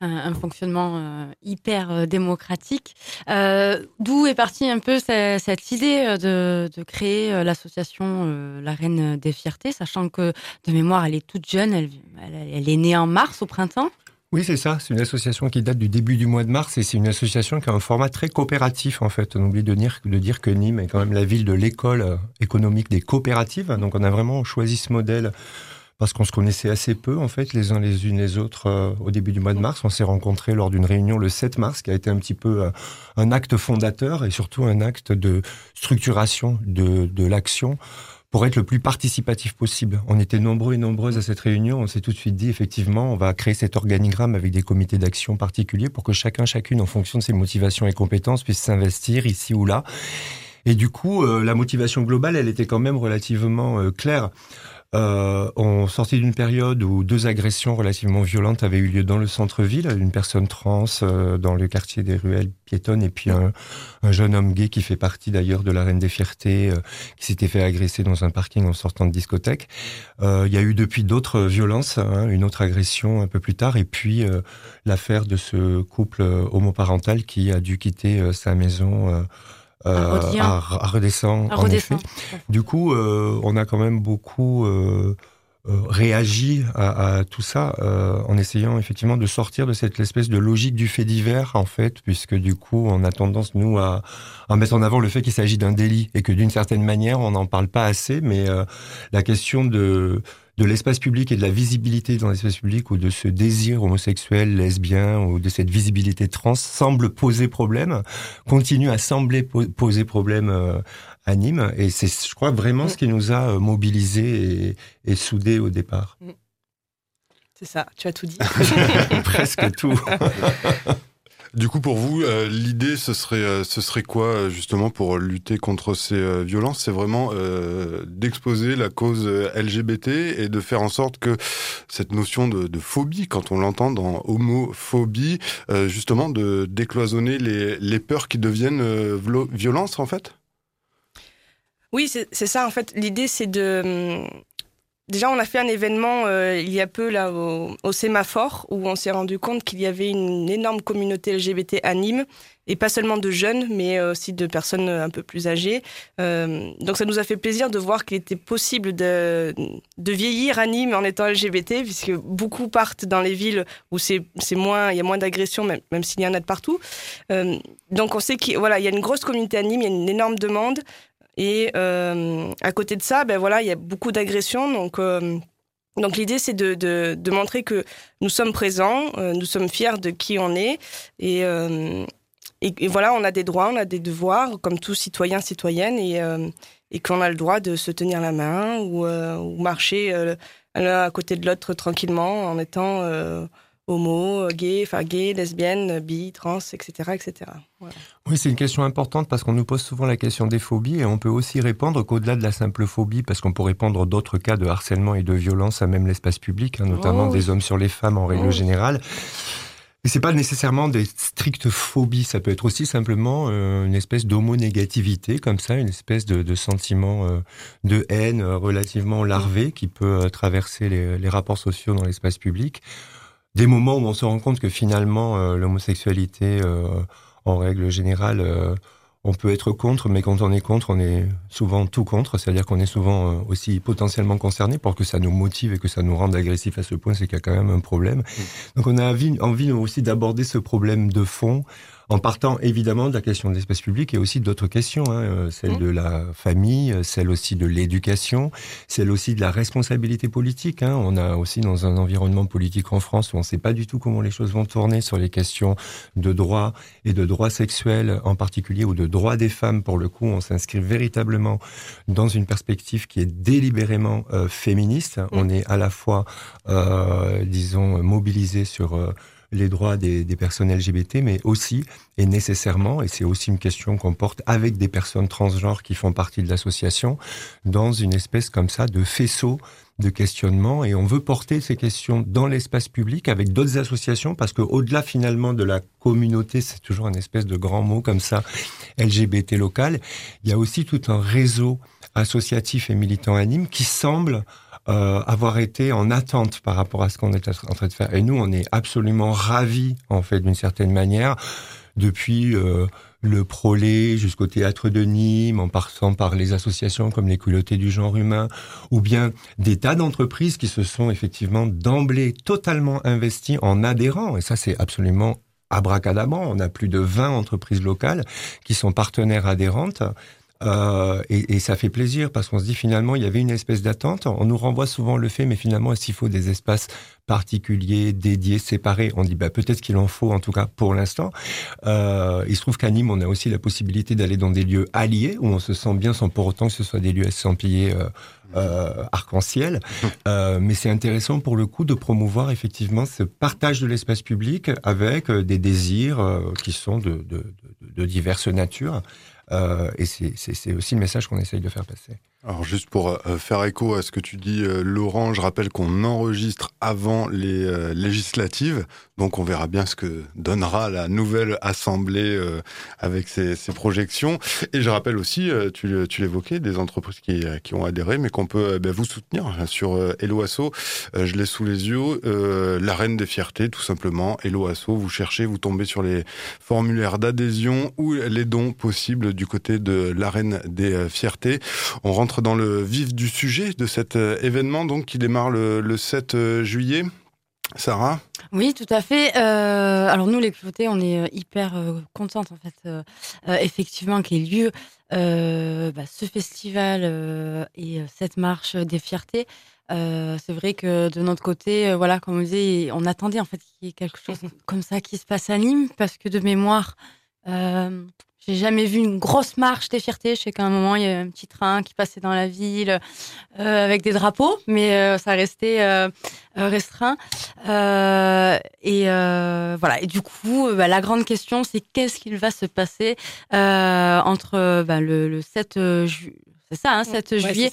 Un, fonctionnement hyper démocratique. D'où est partie un peu cette, idée de, créer l'association La Reine des Fiertés, sachant que de mémoire, elle est toute jeune, elle est née en mars au printemps. Oui, c'est ça. C'est une association qui date du début du mois de mars et c'est une association qui a un format très coopératif en fait. On oublie de dire, que Nîmes est quand même la ville de l'école euh, économique des coopératives. Donc on a vraiment choisi ce modèle parce qu'on se connaissait assez peu en fait les uns les unes les autres euh, au début du mois de mars. On s'est rencontrés lors d'une réunion le 7 mars qui a été un petit peu euh, un acte fondateur et surtout un acte de structuration de, l'action pour être le plus participatif possible. On était nombreux et nombreuses à cette réunion. On s'est tout de suite dit, effectivement, on va créer cet organigramme avec des comités d'action particuliers pour que chacun, chacune, en fonction de ses motivations et compétences, puisse s'investir ici ou là. Et du coup, euh, la motivation globale, elle était quand même relativement claire. Euh, on sortit d'une période où deux agressions relativement violentes avaient eu lieu dans le centre-ville, une personne trans euh, dans le quartier des ruelles piétonnes et puis un, jeune homme gay qui fait partie d'ailleurs de la Reine des Fiertés euh, qui s'était fait agresser dans un parking en sortant de discothèque. Euh, il y a eu depuis d'autres violences, hein, une autre agression un peu plus tard et puis l'affaire de ce couple homoparental qui a dû quitter sa maison euh, à, redescendre. En effet. Du coup, euh, on a quand même beaucoup euh, réagi à, à, tout ça en essayant effectivement de sortir de cette espèce de logique du fait divers, en fait, puisque du coup, on a tendance, nous, à, à mettre en avant le fait qu'il s'agit d'un délit et que d'une certaine manière, on n'en parle pas assez, mais la question de de l'espace public et de la visibilité dans l'espace public ou de ce désir homosexuel, lesbien ou de cette visibilité trans semble poser problème, continue à sembler poser problème euh, à Nîmes. Et c'est, je crois, vraiment ce qui nous a euh, mobilisés et, et soudés au départ. C'est ça, tu as tout dit. Presque tout. Du coup, pour vous, euh, l'idée, ce serait, euh, ce serait quoi justement pour lutter contre ces euh, violences? C'est vraiment d'exposer la cause LGBT et de faire en sorte que cette notion de, de phobie, quand on l'entend dans homophobie, justement de décloisonner les, les peurs qui deviennent violences en fait? Oui, c'est ça en fait. L'idée, c'est de hum, Déjà, on a fait un événement euh, il y a peu là au, sémaphore où on s'est rendu compte qu'il y avait une énorme communauté LGBT à Nîmes et pas seulement de jeunes, mais aussi de personnes un peu plus âgées. Euh, donc, ça nous a fait plaisir de voir qu'il était possible de, de vieillir à Nîmes en étant LGBT, puisque beaucoup partent dans les villes où c'est moins, il y a moins d'agressions, même, même s'il y en a de partout. Euh, donc, on sait qu'il voilà, il y a une grosse communauté à Nîmes, il y a une énorme demande. Et euh, à côté de ça, ben voilà, il y a beaucoup d'agressions. Donc, euh, donc l'idée, c'est de, de, de, montrer que nous sommes présents, euh, nous sommes fiers de qui on est. Et, et, voilà, on a des droits, on a des devoirs, comme tous citoyens, citoyennes, et, et qu'on a le droit de se tenir la main ou, marcher à côté de l'autre tranquillement en étant homo, gay, enfin gay, lesbienne, bi, trans, etc. etc. Oui, c'est une question importante parce qu'on nous pose souvent la question des phobies et on peut aussi répondre qu'au-delà de la simple phobie, parce qu'on pourrait répondre d'autres cas de harcèlement et de violence à même l'espace public, hein, notamment oh des hommes sur les femmes en règle oh générale. Et c'est pas nécessairement des strictes phobies, ça peut être aussi simplement euh, une espèce d'homonégativité, comme ça, une espèce de, de sentiment euh, de haine euh, relativement larvé qui peut traverser les, les rapports sociaux dans l'espace public des moments où on se rend compte que finalement euh, l'homosexualité, euh, en règle générale, euh, on peut être contre, mais quand on est contre, on est souvent tout contre, c'est-à-dire qu'on est souvent aussi potentiellement concerné pour que ça nous motive et que ça nous rende agressif à ce point, c'est qu'il y a quand même un problème. Donc on a envie, envie aussi d'aborder ce problème de fond en partant évidemment de la question de l'espace public et aussi d'autres questions, hein, euh, celle mmh. de la famille, euh, celle aussi de l'éducation, celle aussi de la responsabilité politique. Hein. On a aussi dans un environnement politique en France où on ne sait pas du tout comment les choses vont tourner sur les questions de droits et de droits sexuels en particulier ou de droits des femmes pour le coup, on s'inscrit véritablement dans une perspective qui est délibérément euh, féministe. Mmh. On est à la fois, euh, disons, mobilisé sur les droits des, personnes LGBT, mais aussi et nécessairement, et c'est aussi une question qu'on porte avec des personnes transgenres qui font partie de l'association, dans une espèce comme ça de faisceau de questionnement et on veut porter ces questions dans l'espace public avec d'autres associations parce que au-delà finalement de la communauté, c'est toujours un espèce de grand mot comme ça, LGBT local, il y a aussi tout un réseau associatif et militant anime qui semble avoir été en attente par rapport à ce qu'on est en train de faire. Et nous, on est absolument ravis, en fait, d'une certaine manière, depuis le Prolé jusqu'au théâtre de Nîmes, en passant par les associations comme les culottés du genre humain, ou bien des tas d'entreprises qui se sont effectivement d'emblée totalement investies en adhérents. Et ça, c'est absolument abracadabrant. On a plus de 20 entreprises locales qui sont partenaires adhérentes. Euh, et, et, ça fait plaisir parce qu'on se dit finalement il y avait une espèce d'attente. On nous renvoie souvent le fait, mais finalement est-ce qu'il faut des espaces particuliers, dédiés, séparés? On dit bah peut-être qu'il en faut en tout cas pour l'instant. Euh, il se trouve qu'à Nîmes on a aussi la possibilité d'aller dans des lieux alliés où on se sent bien sans pour autant que ce soit des lieux estampillés euh, euh, arc-en-ciel. Mais c'est intéressant pour le coup de promouvoir effectivement ce partage de l'espace public avec des désirs qui sont de, de, de, de diverses natures. Euh, et c'est aussi le message qu'on essaye de faire passer. Alors juste pour euh, faire écho à ce que tu dis, euh, Laurent, je rappelle qu'on enregistre avant les euh, législatives, donc on verra bien ce que donnera la nouvelle assemblée avec ses, ses, projections. Et je rappelle aussi, tu, tu l'évoquais, des entreprises qui, qui ont adhéré, mais qu'on peut ben, vous soutenir sur Hello Asso. je l'ai sous les yeux, la reine des fiertés, tout simplement. Hello Asso, vous cherchez, vous tombez sur les formulaires d'adhésion ou les dons possibles du côté de l'arène des fiertés. On rentre dans le vif du sujet de cet euh, événement donc qui démarre le, le 7 euh, juillet. Sarah Oui, tout à fait. Euh, alors nous, les clotés, on est hyper euh, contentes en fait, effectivement, qu'il y ait lieu bah, ce festival et cette marche des fiertés. c'est vrai que de notre côté, voilà, comme on disait, on attendait en fait qu'il y ait quelque chose comme ça qui se passe à Nîmes, parce que de mémoire, j'ai jamais vu une grosse marche des fiertés. Je sais qu'à un moment, il y a un petit train qui passait dans la ville euh, avec des drapeaux, mais euh, ça restait euh, restreint. Euh, et euh, voilà. Et du coup, bah, la grande question, c'est qu'est-ce qu'il va se passer entre bah, le, le, 7 juillet, c'est ça, hein, 7 juillet,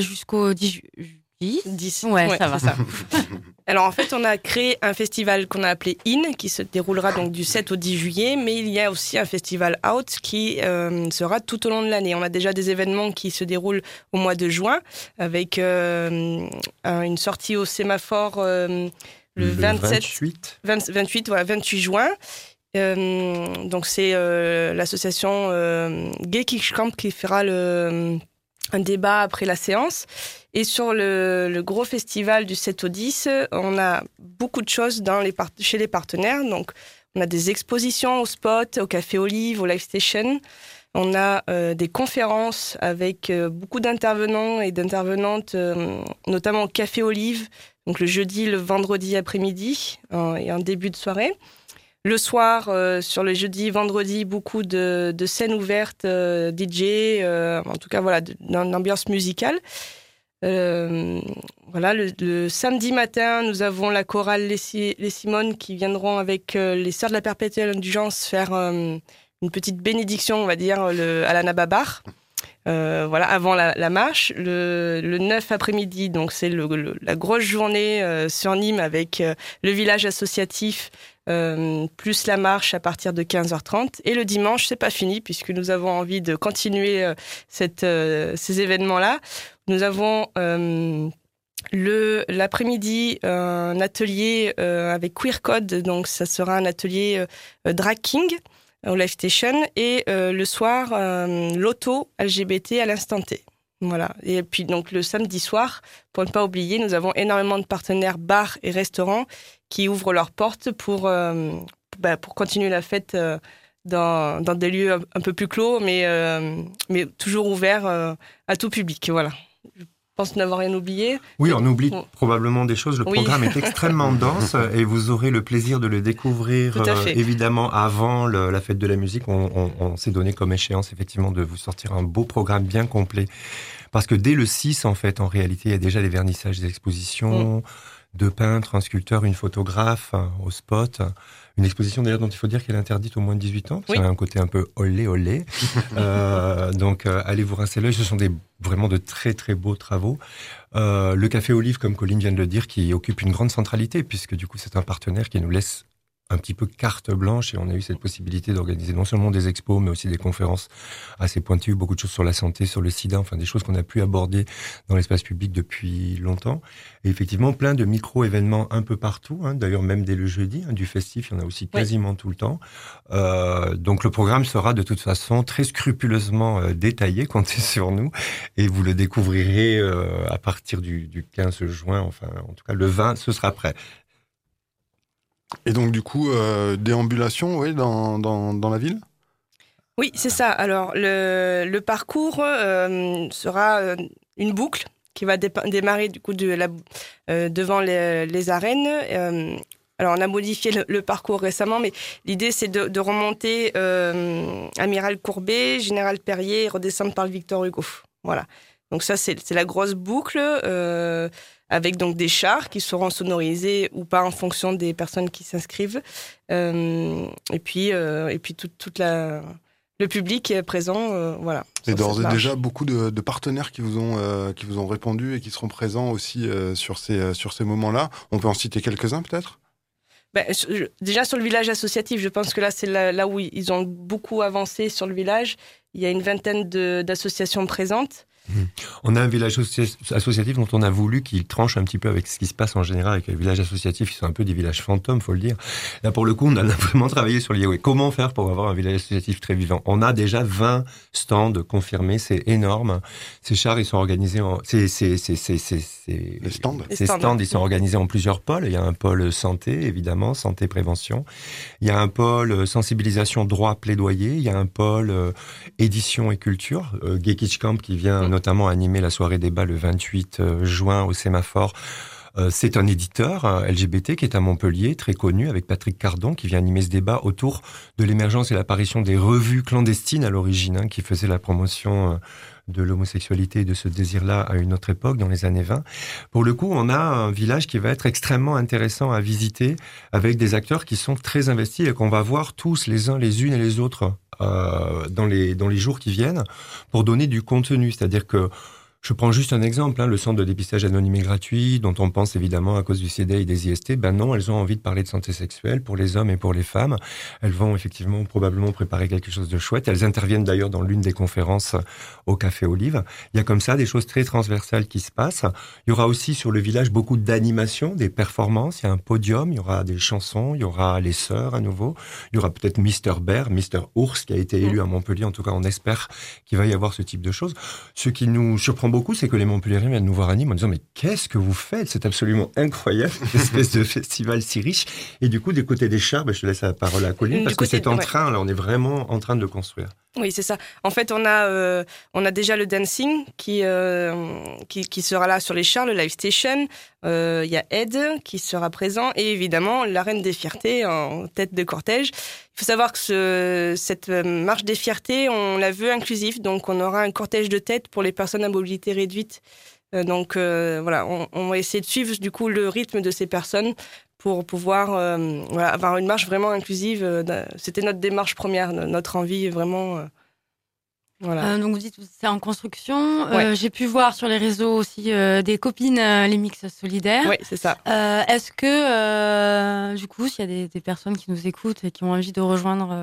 jusqu'au 10 juillet 10 10. Ouais, ouais ça va. Ça. Alors en fait, on a créé un festival qu'on a appelé IN, qui se déroulera donc du 7 au 10 juillet, mais il y a aussi un festival Out qui euh, sera tout au long de l'année. On a déjà des événements qui se déroulent au mois de juin, avec euh, une sortie au sémaphore euh, le, le 27, 28, 20, 28, voilà, 28 juin. Euh, donc c'est euh, l'association euh, Gay Camp qui fera le, un débat après la séance. Et sur le, le, gros festival du 7 au 10, on a beaucoup de choses dans les chez les partenaires. Donc, on a des expositions au spot, au Café Olive, au Live Station. On a euh, des conférences avec euh, beaucoup d'intervenants et d'intervenantes, euh, notamment au Café Olive, donc le jeudi, le vendredi après-midi et en début de soirée. Le soir, euh, sur le jeudi, vendredi, beaucoup de, scènes ouvertes, euh, DJ, en tout cas voilà, d'une ambiance musicale. Euh, voilà, le, samedi matin, nous avons la chorale Les, Simones qui viendront avec euh, les Sœurs de la Perpétuelle Indulgence faire euh, une petite bénédiction, on va dire, à la Nababar. Euh, voilà, avant la, marche. Le, le 9 après-midi, donc c'est la grosse journée euh, sur Nîmes avec euh, le village associatif, plus la marche à partir de 15h30. Et le dimanche, c'est pas fini puisque nous avons envie de continuer cette, ces événements-là. Nous avons le l'après-midi un atelier avec Queer Code, donc ça sera un atelier drag king au Live Station et euh, le soir euh, l'auto LGBT à l'instant T. Voilà. Et puis donc le samedi soir, pour ne pas oublier, nous avons énormément de partenaires bars et restaurants qui ouvrent leurs portes pour euh, bah, continuer la fête euh, dans, des lieux un, un, peu plus clos, mais euh, mais toujours ouverts à tout public. Voilà pense n'avoir rien oublié. Oui, on oublie probablement des choses. Le oui. programme est extrêmement dense et vous aurez le plaisir de le découvrir euh, évidemment avant le, la fête de la musique. On, on, on s'est donné comme échéance effectivement de vous sortir un beau programme bien complet. Parce que dès le 6, en fait, en réalité, il y a déjà les vernissages des expositions, mm. deux peintres, un sculpteur, une photographe hein, au spot. Une exposition d'ailleurs dont il faut dire qu'elle est interdite au moins de 18 ans. Oui. Ça a un côté un peu olé olé. euh, donc euh, allez vous rincer l'œil. Ce sont des vraiment de très très beaux travaux. Euh, le Café Olive, comme Colline vient de le dire, qui occupe une grande centralité puisque du coup c'est un partenaire qui nous laisse un petit peu carte blanche et on a eu cette possibilité d'organiser non seulement des expos, mais aussi des conférences assez pointues, beaucoup de choses sur la santé, sur le sida, enfin des choses qu'on a pu aborder dans l'espace public depuis longtemps. Et effectivement, plein de micro-événements un peu partout, hein, d'ailleurs même dès le jeudi, hein, du festif, il y en a aussi quasiment tout le temps. Euh, donc le programme sera de toute façon très scrupuleusement euh, détaillé, comptez sur nous, et vous le découvrirez euh, à partir du, du 15 juin, enfin en tout cas le 20, ce sera prêt. Et donc, du coup, euh, déambulation oui, dans, dans, dans la ville? Oui, c'est ça. Alors, le, le parcours euh, sera euh, une boucle qui va démarrer du coup de la, devant les, les arènes. Alors, on a modifié le, parcours récemment, mais l'idée, c'est de, de, remonter Amiral Courbet, Général Perrier et redescendre par le Victor Hugo. Voilà. Donc ça, c'est la grosse boucle avec donc des chars qui seront sonorisés ou pas en fonction des personnes qui s'inscrivent. Euh, et puis, euh, et puis tout, toute la, le public est présent, euh, voilà. Et d'ores et déjà beaucoup de, de, partenaires qui vous ont euh, qui vous ont répondu et qui seront présents aussi sur ces sur ces moments-là. On peut en citer quelques-uns peut-être? Ben, déjà sur le village associatif, je pense que là c'est là, là, où ils ont beaucoup avancé sur le village. Il y a une vingtaine d'associations présentes. On a un village associatif dont on a voulu qu'il tranche un petit peu avec ce qui se passe en général avec les villages associatifs, qui sont un peu des villages fantômes, faut le dire. Là, pour le coup, on a vraiment travaillé sur l'IOE. Comment faire pour avoir un village associatif très vivant? On a déjà 20 stands confirmés, c'est énorme. Ces chars, ils sont organisés en... Ces, ces, ces, ces, les stands. Ces stands, ils sont organisés en plusieurs pôles. Il y a un pôle santé, évidemment, santé-prévention. Il y a un pôle sensibilisation, droit, plaidoyer. Il y a un pôle euh, édition et culture. Euh, Camp qui vient notamment animé la soirée débat le 28 euh, juin au Sémaphore. Euh, c'est un éditeur euh, LGBT qui est à Montpellier, très connu, avec Patrick Cardon, qui vient animer ce débat autour de l'émergence et l'apparition des revues clandestines à l'origine, hein, qui faisaient la promotion de l'homosexualité et de ce désir-là à une autre époque, dans les années 20. Pour le coup, on a un village qui va être extrêmement intéressant à visiter, avec des acteurs qui sont très investis et qu'on va voir tous les uns les unes et les autres dans, les, dans les jours qui viennent pour donner du contenu. C'est-à-dire que je prends juste un exemple, hein, le centre de dépistage anonyme et gratuit, dont on pense évidemment à cause du CDA et des IST. Ben non, elles ont envie de parler de santé sexuelle pour les hommes et pour les femmes. Elles vont effectivement probablement préparer quelque chose de chouette. Elles interviennent d'ailleurs dans l'une des conférences au Café Olive. Il y a comme ça des choses très transversales qui se passent. Il y aura aussi sur le village beaucoup d'animation, des performances. Il y a un podium, il y aura des chansons, il y aura les sœurs à nouveau. Il y aura peut-être Mister Bear, Mister Ours qui a été élu à Montpellier. En tout cas, on espère qu'il va y avoir ce type de choses. Ce qui nous surprend beaucoup, c'est que les Montpelliérains viennent nous voir à Nîmes en disant mais qu'est-ce que vous faites? C'est absolument incroyable, cette espèce de festival si riche. Et du coup, du côté des chars, ben, je te laisse la parole à Colline parce que c'est en train, là, on est vraiment en train de le construire. Oui, c'est ça. En fait, on a, euh, on a déjà le dancing qui, euh, qui, qui, sera là sur les chars, le live station. Euh, il y a Ed qui sera présent et évidemment la reine des fiertés en tête de cortège. Il faut savoir que ce, cette marche des fiertés, on la veut inclusive, donc on aura un cortège de tête pour les personnes à mobilité réduite. Euh, donc euh, voilà, on, on, va essayer de suivre du coup le rythme de ces personnes pour pouvoir euh, voilà, avoir une marche vraiment inclusive. Euh, c'était notre démarche première, notre envie vraiment. Euh, voilà. Euh, donc vous dites c'est en construction. Ouais. J'ai pu voir sur les réseaux aussi des copines les mix solidaires. Oui, c'est ça. Est-ce que du coup, s'il y a des, des, personnes qui nous écoutent et qui ont envie de rejoindre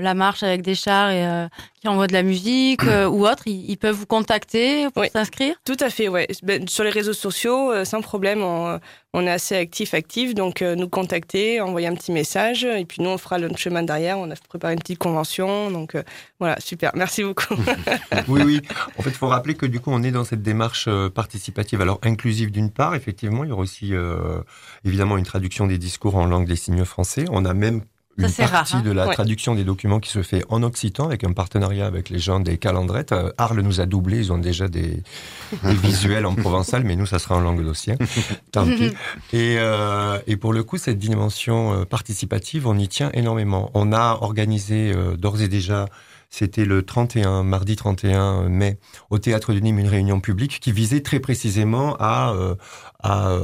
la marche avec des chars et qui envoient de la musique ou autre, ils, ils, peuvent vous contacter pour s'inscrire? Tout à fait, ouais. Ben, sur les réseaux sociaux, sans problème. On, on est assez actif, actif, donc nous contacter, envoyer un petit message, et puis nous on fera le chemin derrière. On a préparé une petite convention, donc voilà, super. Merci beaucoup. oui, oui. En fait, il faut rappeler que du coup, on est dans cette démarche participative, alors inclusive d'une part, effectivement, il y aura aussi euh, évidemment une traduction des discours en langue des signes français. On a même une Ça, partie rare, hein de la ouais. traduction des documents qui se fait en occitan avec un partenariat avec les gens des calendrettes. Euh, Arles nous a doublé, ils ont déjà des, des visuels en provençal, mais nous, ça sera en langue d'ocien. Tant pis. Et, euh, et pour le coup, cette dimension participative, on y tient énormément. On a organisé euh, d'ores et déjà c'était le 31, mardi 31 mai, au Théâtre de Nîmes, une réunion publique qui visait très précisément à, euh, à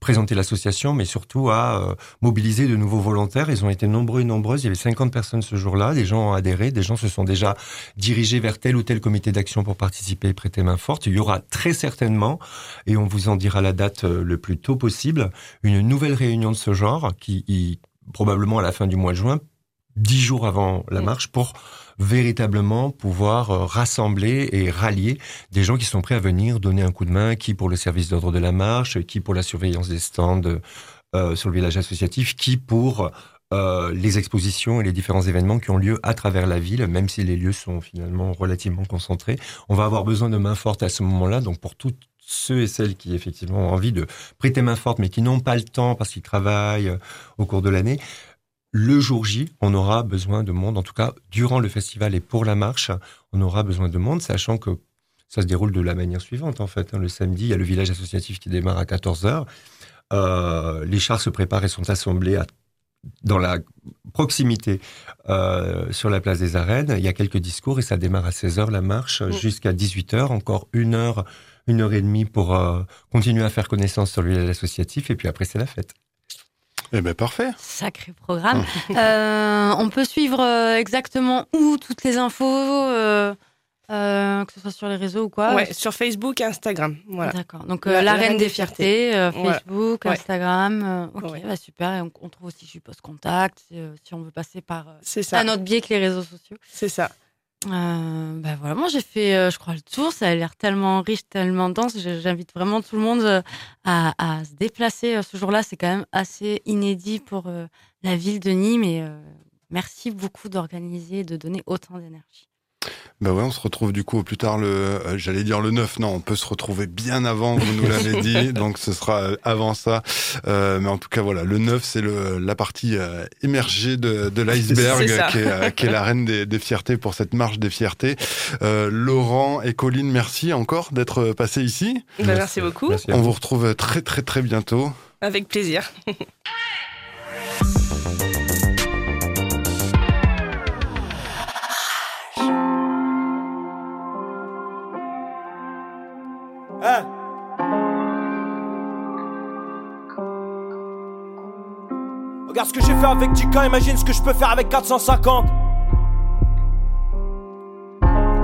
présenter l'association, mais surtout à euh, mobiliser de nouveaux volontaires. Ils ont été nombreux et nombreuses. Il y avait 50 personnes ce jour-là. Des gens ont adhéré. Des gens se sont déjà dirigés vers tel ou tel comité d'action pour participer et prêter main forte. Il y aura très certainement, et on vous en dira la date euh, le plus tôt possible, une nouvelle réunion de ce genre qui, probablement à la fin du mois de juin, dix jours avant la mm. marche, pour véritablement pouvoir euh, rassembler et rallier des gens qui sont prêts à venir donner un coup de main, qui pour le service d'ordre de la marche, qui pour la surveillance des stands euh, sur le village associatif, qui pour euh, les expositions et les différents événements qui ont lieu à travers la ville, même si les lieux sont finalement relativement concentrés. On va avoir besoin de mains fortes à ce moment-là, donc pour toutes ceux et celles qui effectivement ont envie de prêter main forte, mais qui n'ont pas le temps parce qu'ils travaillent au cours de l'année, le jour J, on aura besoin de monde, en tout cas durant le festival et pour la marche, on aura besoin de monde, sachant que ça se déroule de la manière suivante en fait. Hein. Le samedi, il y a le village associatif qui démarre à 14h. Euh, les chars se préparent et sont assemblés dans la proximité euh, sur la place des arènes. Il y a quelques discours et ça démarre à 16h la marche mm. jusqu'à 18h, encore une heure, une heure et demie pour euh, continuer à faire connaissance sur le village associatif et puis après c'est la fête. Eh bien, parfait. Sacré programme. euh, on peut suivre euh, exactement où toutes les infos, euh, euh, que ce soit sur les réseaux ou quoi Ouais, sur Facebook et Instagram. Voilà. D'accord. Donc, la, Reine des, Fiertés, Facebook, Instagram. ok, bah, super. Et on, trouve aussi, je suppose, contact si, on veut passer par un autre biais que les réseaux sociaux. C'est ça. Euh, ben voilà, moi j'ai fait, euh, je crois, le tour. Ça a l'air tellement riche, tellement dense. J'invite vraiment tout le monde euh, à, à se déplacer ce jour-là. C'est quand même assez inédit pour la ville de Nîmes. Et merci beaucoup d'organiser, de donner autant d'énergie. Bah ouais, on se retrouve du coup au plus tard le, euh, j'allais dire le 9, non, on peut se retrouver bien avant, vous nous l'avez dit, donc ce sera euh, avant ça. Euh, mais en tout cas, voilà, le 9, c'est le, la partie euh, émergée de, de l'iceberg qui, est, qui est la reine des, des, fiertés pour cette marche des fiertés. Laurent et Colline, merci encore d'être passés ici. Bah, merci, merci beaucoup. on vous retrouve très très très bientôt. Avec plaisir. Ce que j'ai fait avec Tika, imagine ce que je peux faire avec 450.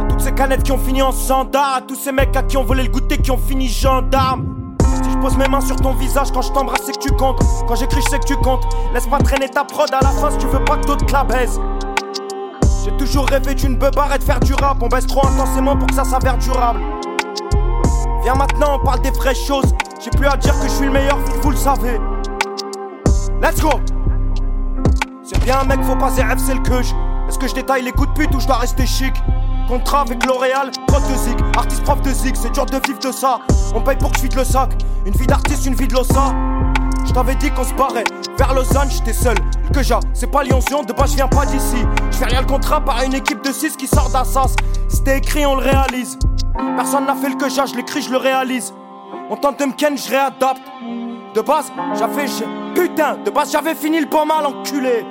toutes ces canettes qui ont fini en sandar, à tous ces mecs à qui ont volé le goûter qui ont fini gendarme. Si je pose mes mains sur ton visage quand je t'embrasse, c'est que tu comptes. Quand j'écris, je sais que tu comptes. Laisse pas traîner ta prod à la fin si tu veux pas que d'autres la baisent. J'ai toujours rêvé d'une beubare et de faire du rap. On baisse trop intensément pour que ça s'avère durable. Viens maintenant, on parle des vraies choses. J'ai plus à dire que je suis le meilleur, vous le savez. Let's go! C'est bien, mec, faut pas ZF, c'est le queuge. Est-ce que je détaille les coups de pute ou je dois rester chic? Contrat avec L'Oréal, prof de zig, artiste prof de zig, c'est dur de vivre de ça. On paye pour que je le sac. Une vie d'artiste, une vie de l'ossa. Je t'avais dit qu'on se barrait vers Lausanne, j'étais seul. Que j'ai, c'est pas Lyon-Sion, de base je viens pas d'ici. Je fais rien le contrat par une équipe de 6 qui sort d'Assas. C'était écrit, on le réalise. Personne n'a fait le que j'ai, je l'écris, je le réalise. On tente de me ken, je réadapte. De base, j'avais. Putain, de base, j'avais fini le pas mal, enculé.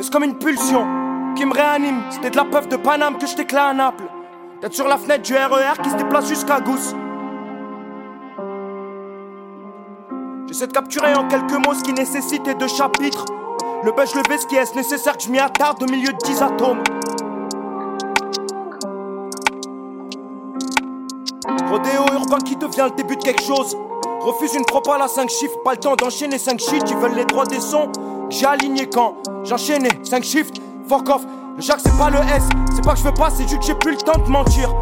C'est comme une pulsion qui me réanime. C'était de la peuf de Paname que je t'éclate à Naples. D'être sur la fenêtre du RER e qui se déplace jusqu'à Gousse. J'essaie de capturer en quelques mots ce qui nécessitait deux chapitres. Le buzz, le ce qui est nécessaire que je m'y attarde au milieu de 10 atomes. Rodéo urbain qui devient le début de quelque chose. Refuse une propale à 5 chiffres, pas le temps d'enchaîner 5 chiffres. Ils veulent les droits des sons. J'ai aligné quand j'enchaînais 5 shifts, fuck off. Le Jacques c'est pas le S, c'est pas que je veux pas, c'est juste que j'ai plus le temps de mentir.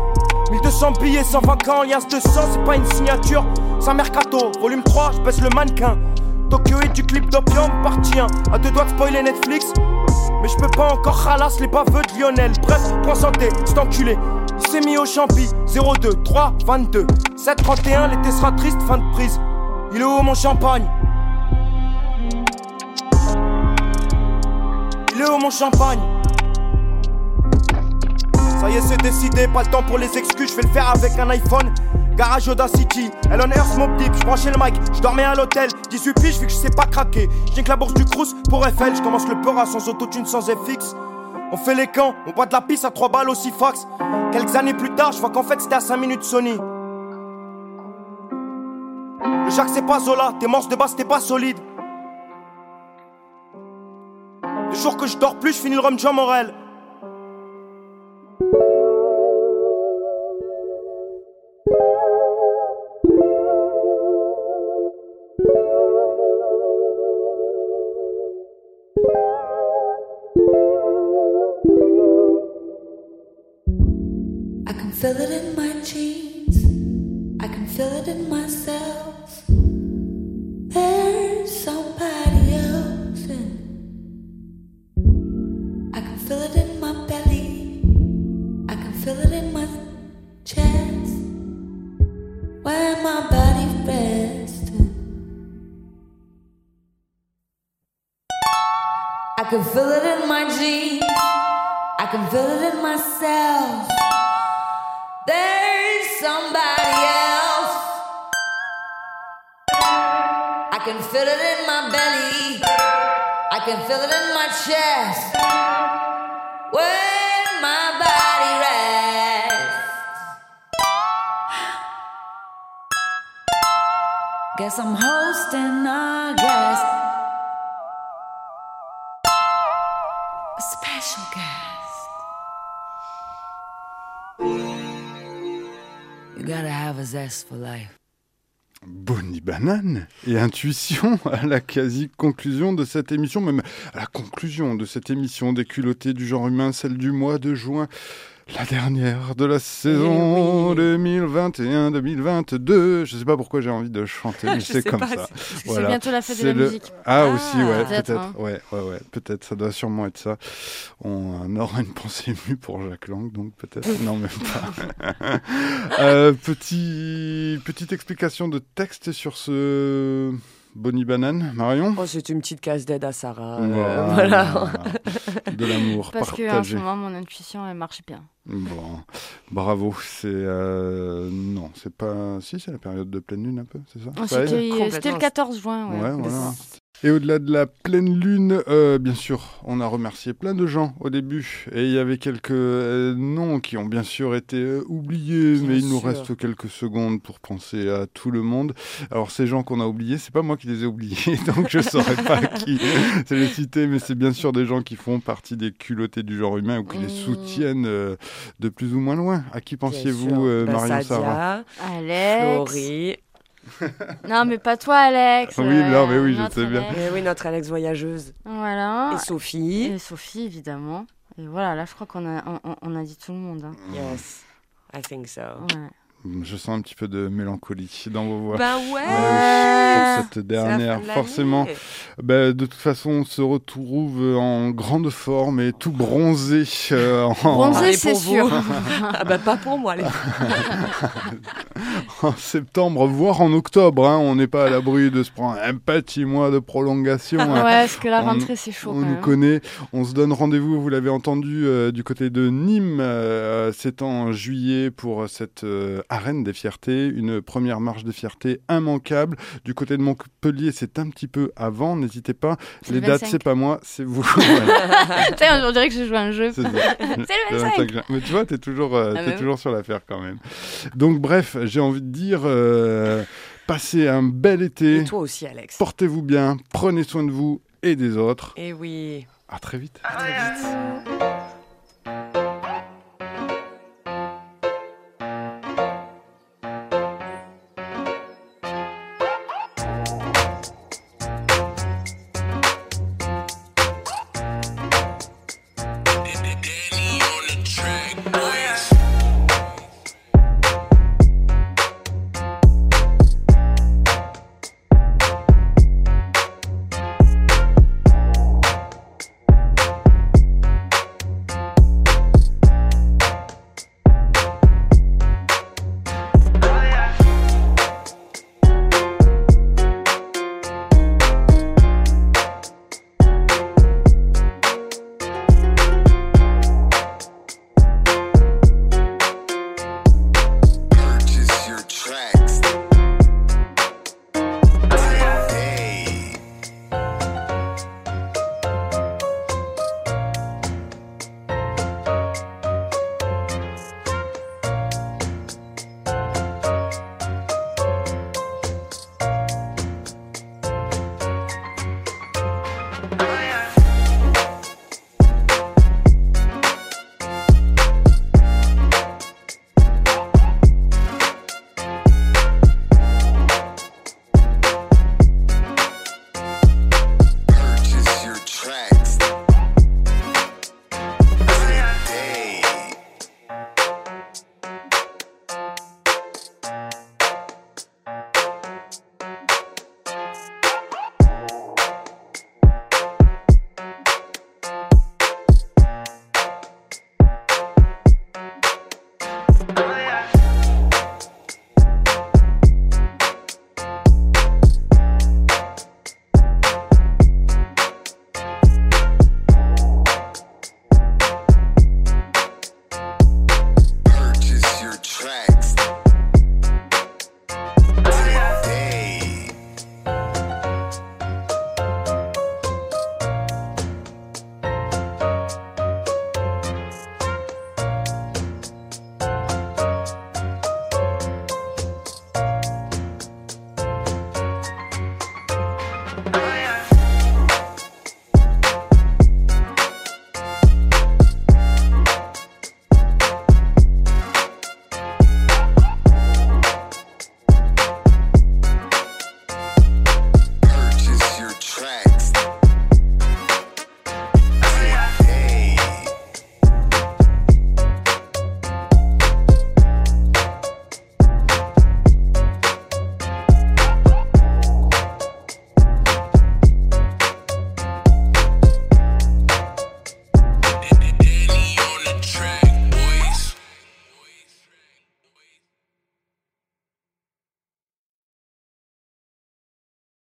1200 billets, 120 ans, liasse de sang, c'est pas une signature. Un mercato, volume 3, je baisse le mannequin. Tokyo et du clip d'opium, partie 1. À deux doigts de spoiler Netflix. Mais je peux pas encore ralasse les baveux de Lionel. Bref, point santé, c'est enculé. Il s'est mis au champi, 02, 3, 22. 7, 31, l'été sera triste, fin de prise. Il est où mon champagne? Il est où mon champagne Ça y est, c'est décidé, pas le temps pour les excuses, je vais le faire avec un iPhone. Garage Audacity, Elon Earth, Smoke Deep, je le mic, je dormais à l'hôtel, 18 piges vu que je sais pas craquer. J'ai que la bourse du Crous pour Eiffel, je commence le Peura sans autotune, sans FX. On fait les camps, on boit de la pisse à 3 balles aussi fax. Quelques années plus tard, je vois qu'en fait c'était à 5 minutes Sony. Le Jacques c'est pas Zola, tes morses de base t'es pas solide. Jour que je dors plus, je finis le rhum Jean Morel. I'm hosting, special guest. You gotta have a zest for life. Bonnie Banane et intuition à la quasi-conclusion de cette émission, même à la conclusion de cette émission des culottés du genre humain, celle du mois de juin. La dernière de la saison 2021-2022. Je sais pas pourquoi j'ai envie de chanter, mais c'est comme ça. C'est bientôt la fête de la musique. Ah, aussi, ouais, peut-être. hein. ouais, ouais, ouais, peut-être. Ça doit sûrement être ça. On aura une pensée émue pour Jacques Lang, donc peut-être. non, même pas. Euh, petit, petite explication de texte sur ce Bonnie Banane, Marion Oh, c'est une petite casse d'aide à Sarah. euh, Voilà. voilà. De l'amour Parce que en ce partagé. moment, mon intuition, elle marche bien. Bon, bravo. C'est euh, non, c'est pas. Si, c'est la période de pleine lune un peu, c'est ça? Oh, aide C'était le 14 juin. Ouais, Ouais, voilà. Et au-delà de la pleine lune, euh, bien sûr, on a remercié plein de gens au début. Et il y avait quelques euh, noms qui ont bien sûr été euh, oubliés, Bien mais il nous sûr. reste quelques secondes pour penser à tout le monde. Alors ces gens qu'on a oubliés, c'est pas moi qui les ai oubliés, donc je saurais pas qui c'est les citer, mais c'est bien sûr des gens qui font partie des culottés du genre humain ou qui les Mmh. soutiennent euh, de plus ou moins loin. À qui pensiez-vous, euh, Bah, Marion Sarah? Alex. Florie. Non, mais pas toi, Alex. Oui, euh, non, mais oui, je sais bien. Alex. Eh oui, notre Alex voyageuse. Voilà. Et Sophie. Et Sophie, évidemment. Et voilà, là, je crois qu'on a, on, on a dit tout le monde. hein. Yes, I think so. Ouais. Je sens un petit peu de mélancolie dans vos voix. Bah ouais. Ouais, pour cette dernière, de forcément. Ben, de toute façon, on se retrouve en grande forme et tout bronzé. euh, en, Bronzé, c'est pour sûr. vous. ah bah pas pour moi. Les... en septembre, voire en octobre. hein. On n'est pas à l'abri de se prendre un petit mois de prolongation. hein. Ouais, parce que la rentrée, c'est chaud On quand nous même. connaît, on se donne rendez-vous, vous l'avez entendu, euh, du côté de Nîmes. euh, c'est en juillet pour cette euh, arène des fiertés, une première marche des fiertés immanquable. Du côté de Montpellier, c'est un petit peu avant, n'hésitez pas. Les le dates, 25. c'est pas moi, c'est vous. On dirait que je joue à un jeu. c'est le 25. 25 juin. Mais tu vois, t'es toujours, euh, Ah, t'es mais oui. toujours sur l'affaire quand même. Donc bref, j'ai envie de dire, euh, passez un bel été. Et toi aussi, Alex. Portez-vous bien, prenez soin de vous et des autres. Et oui. À très vite. À très vite.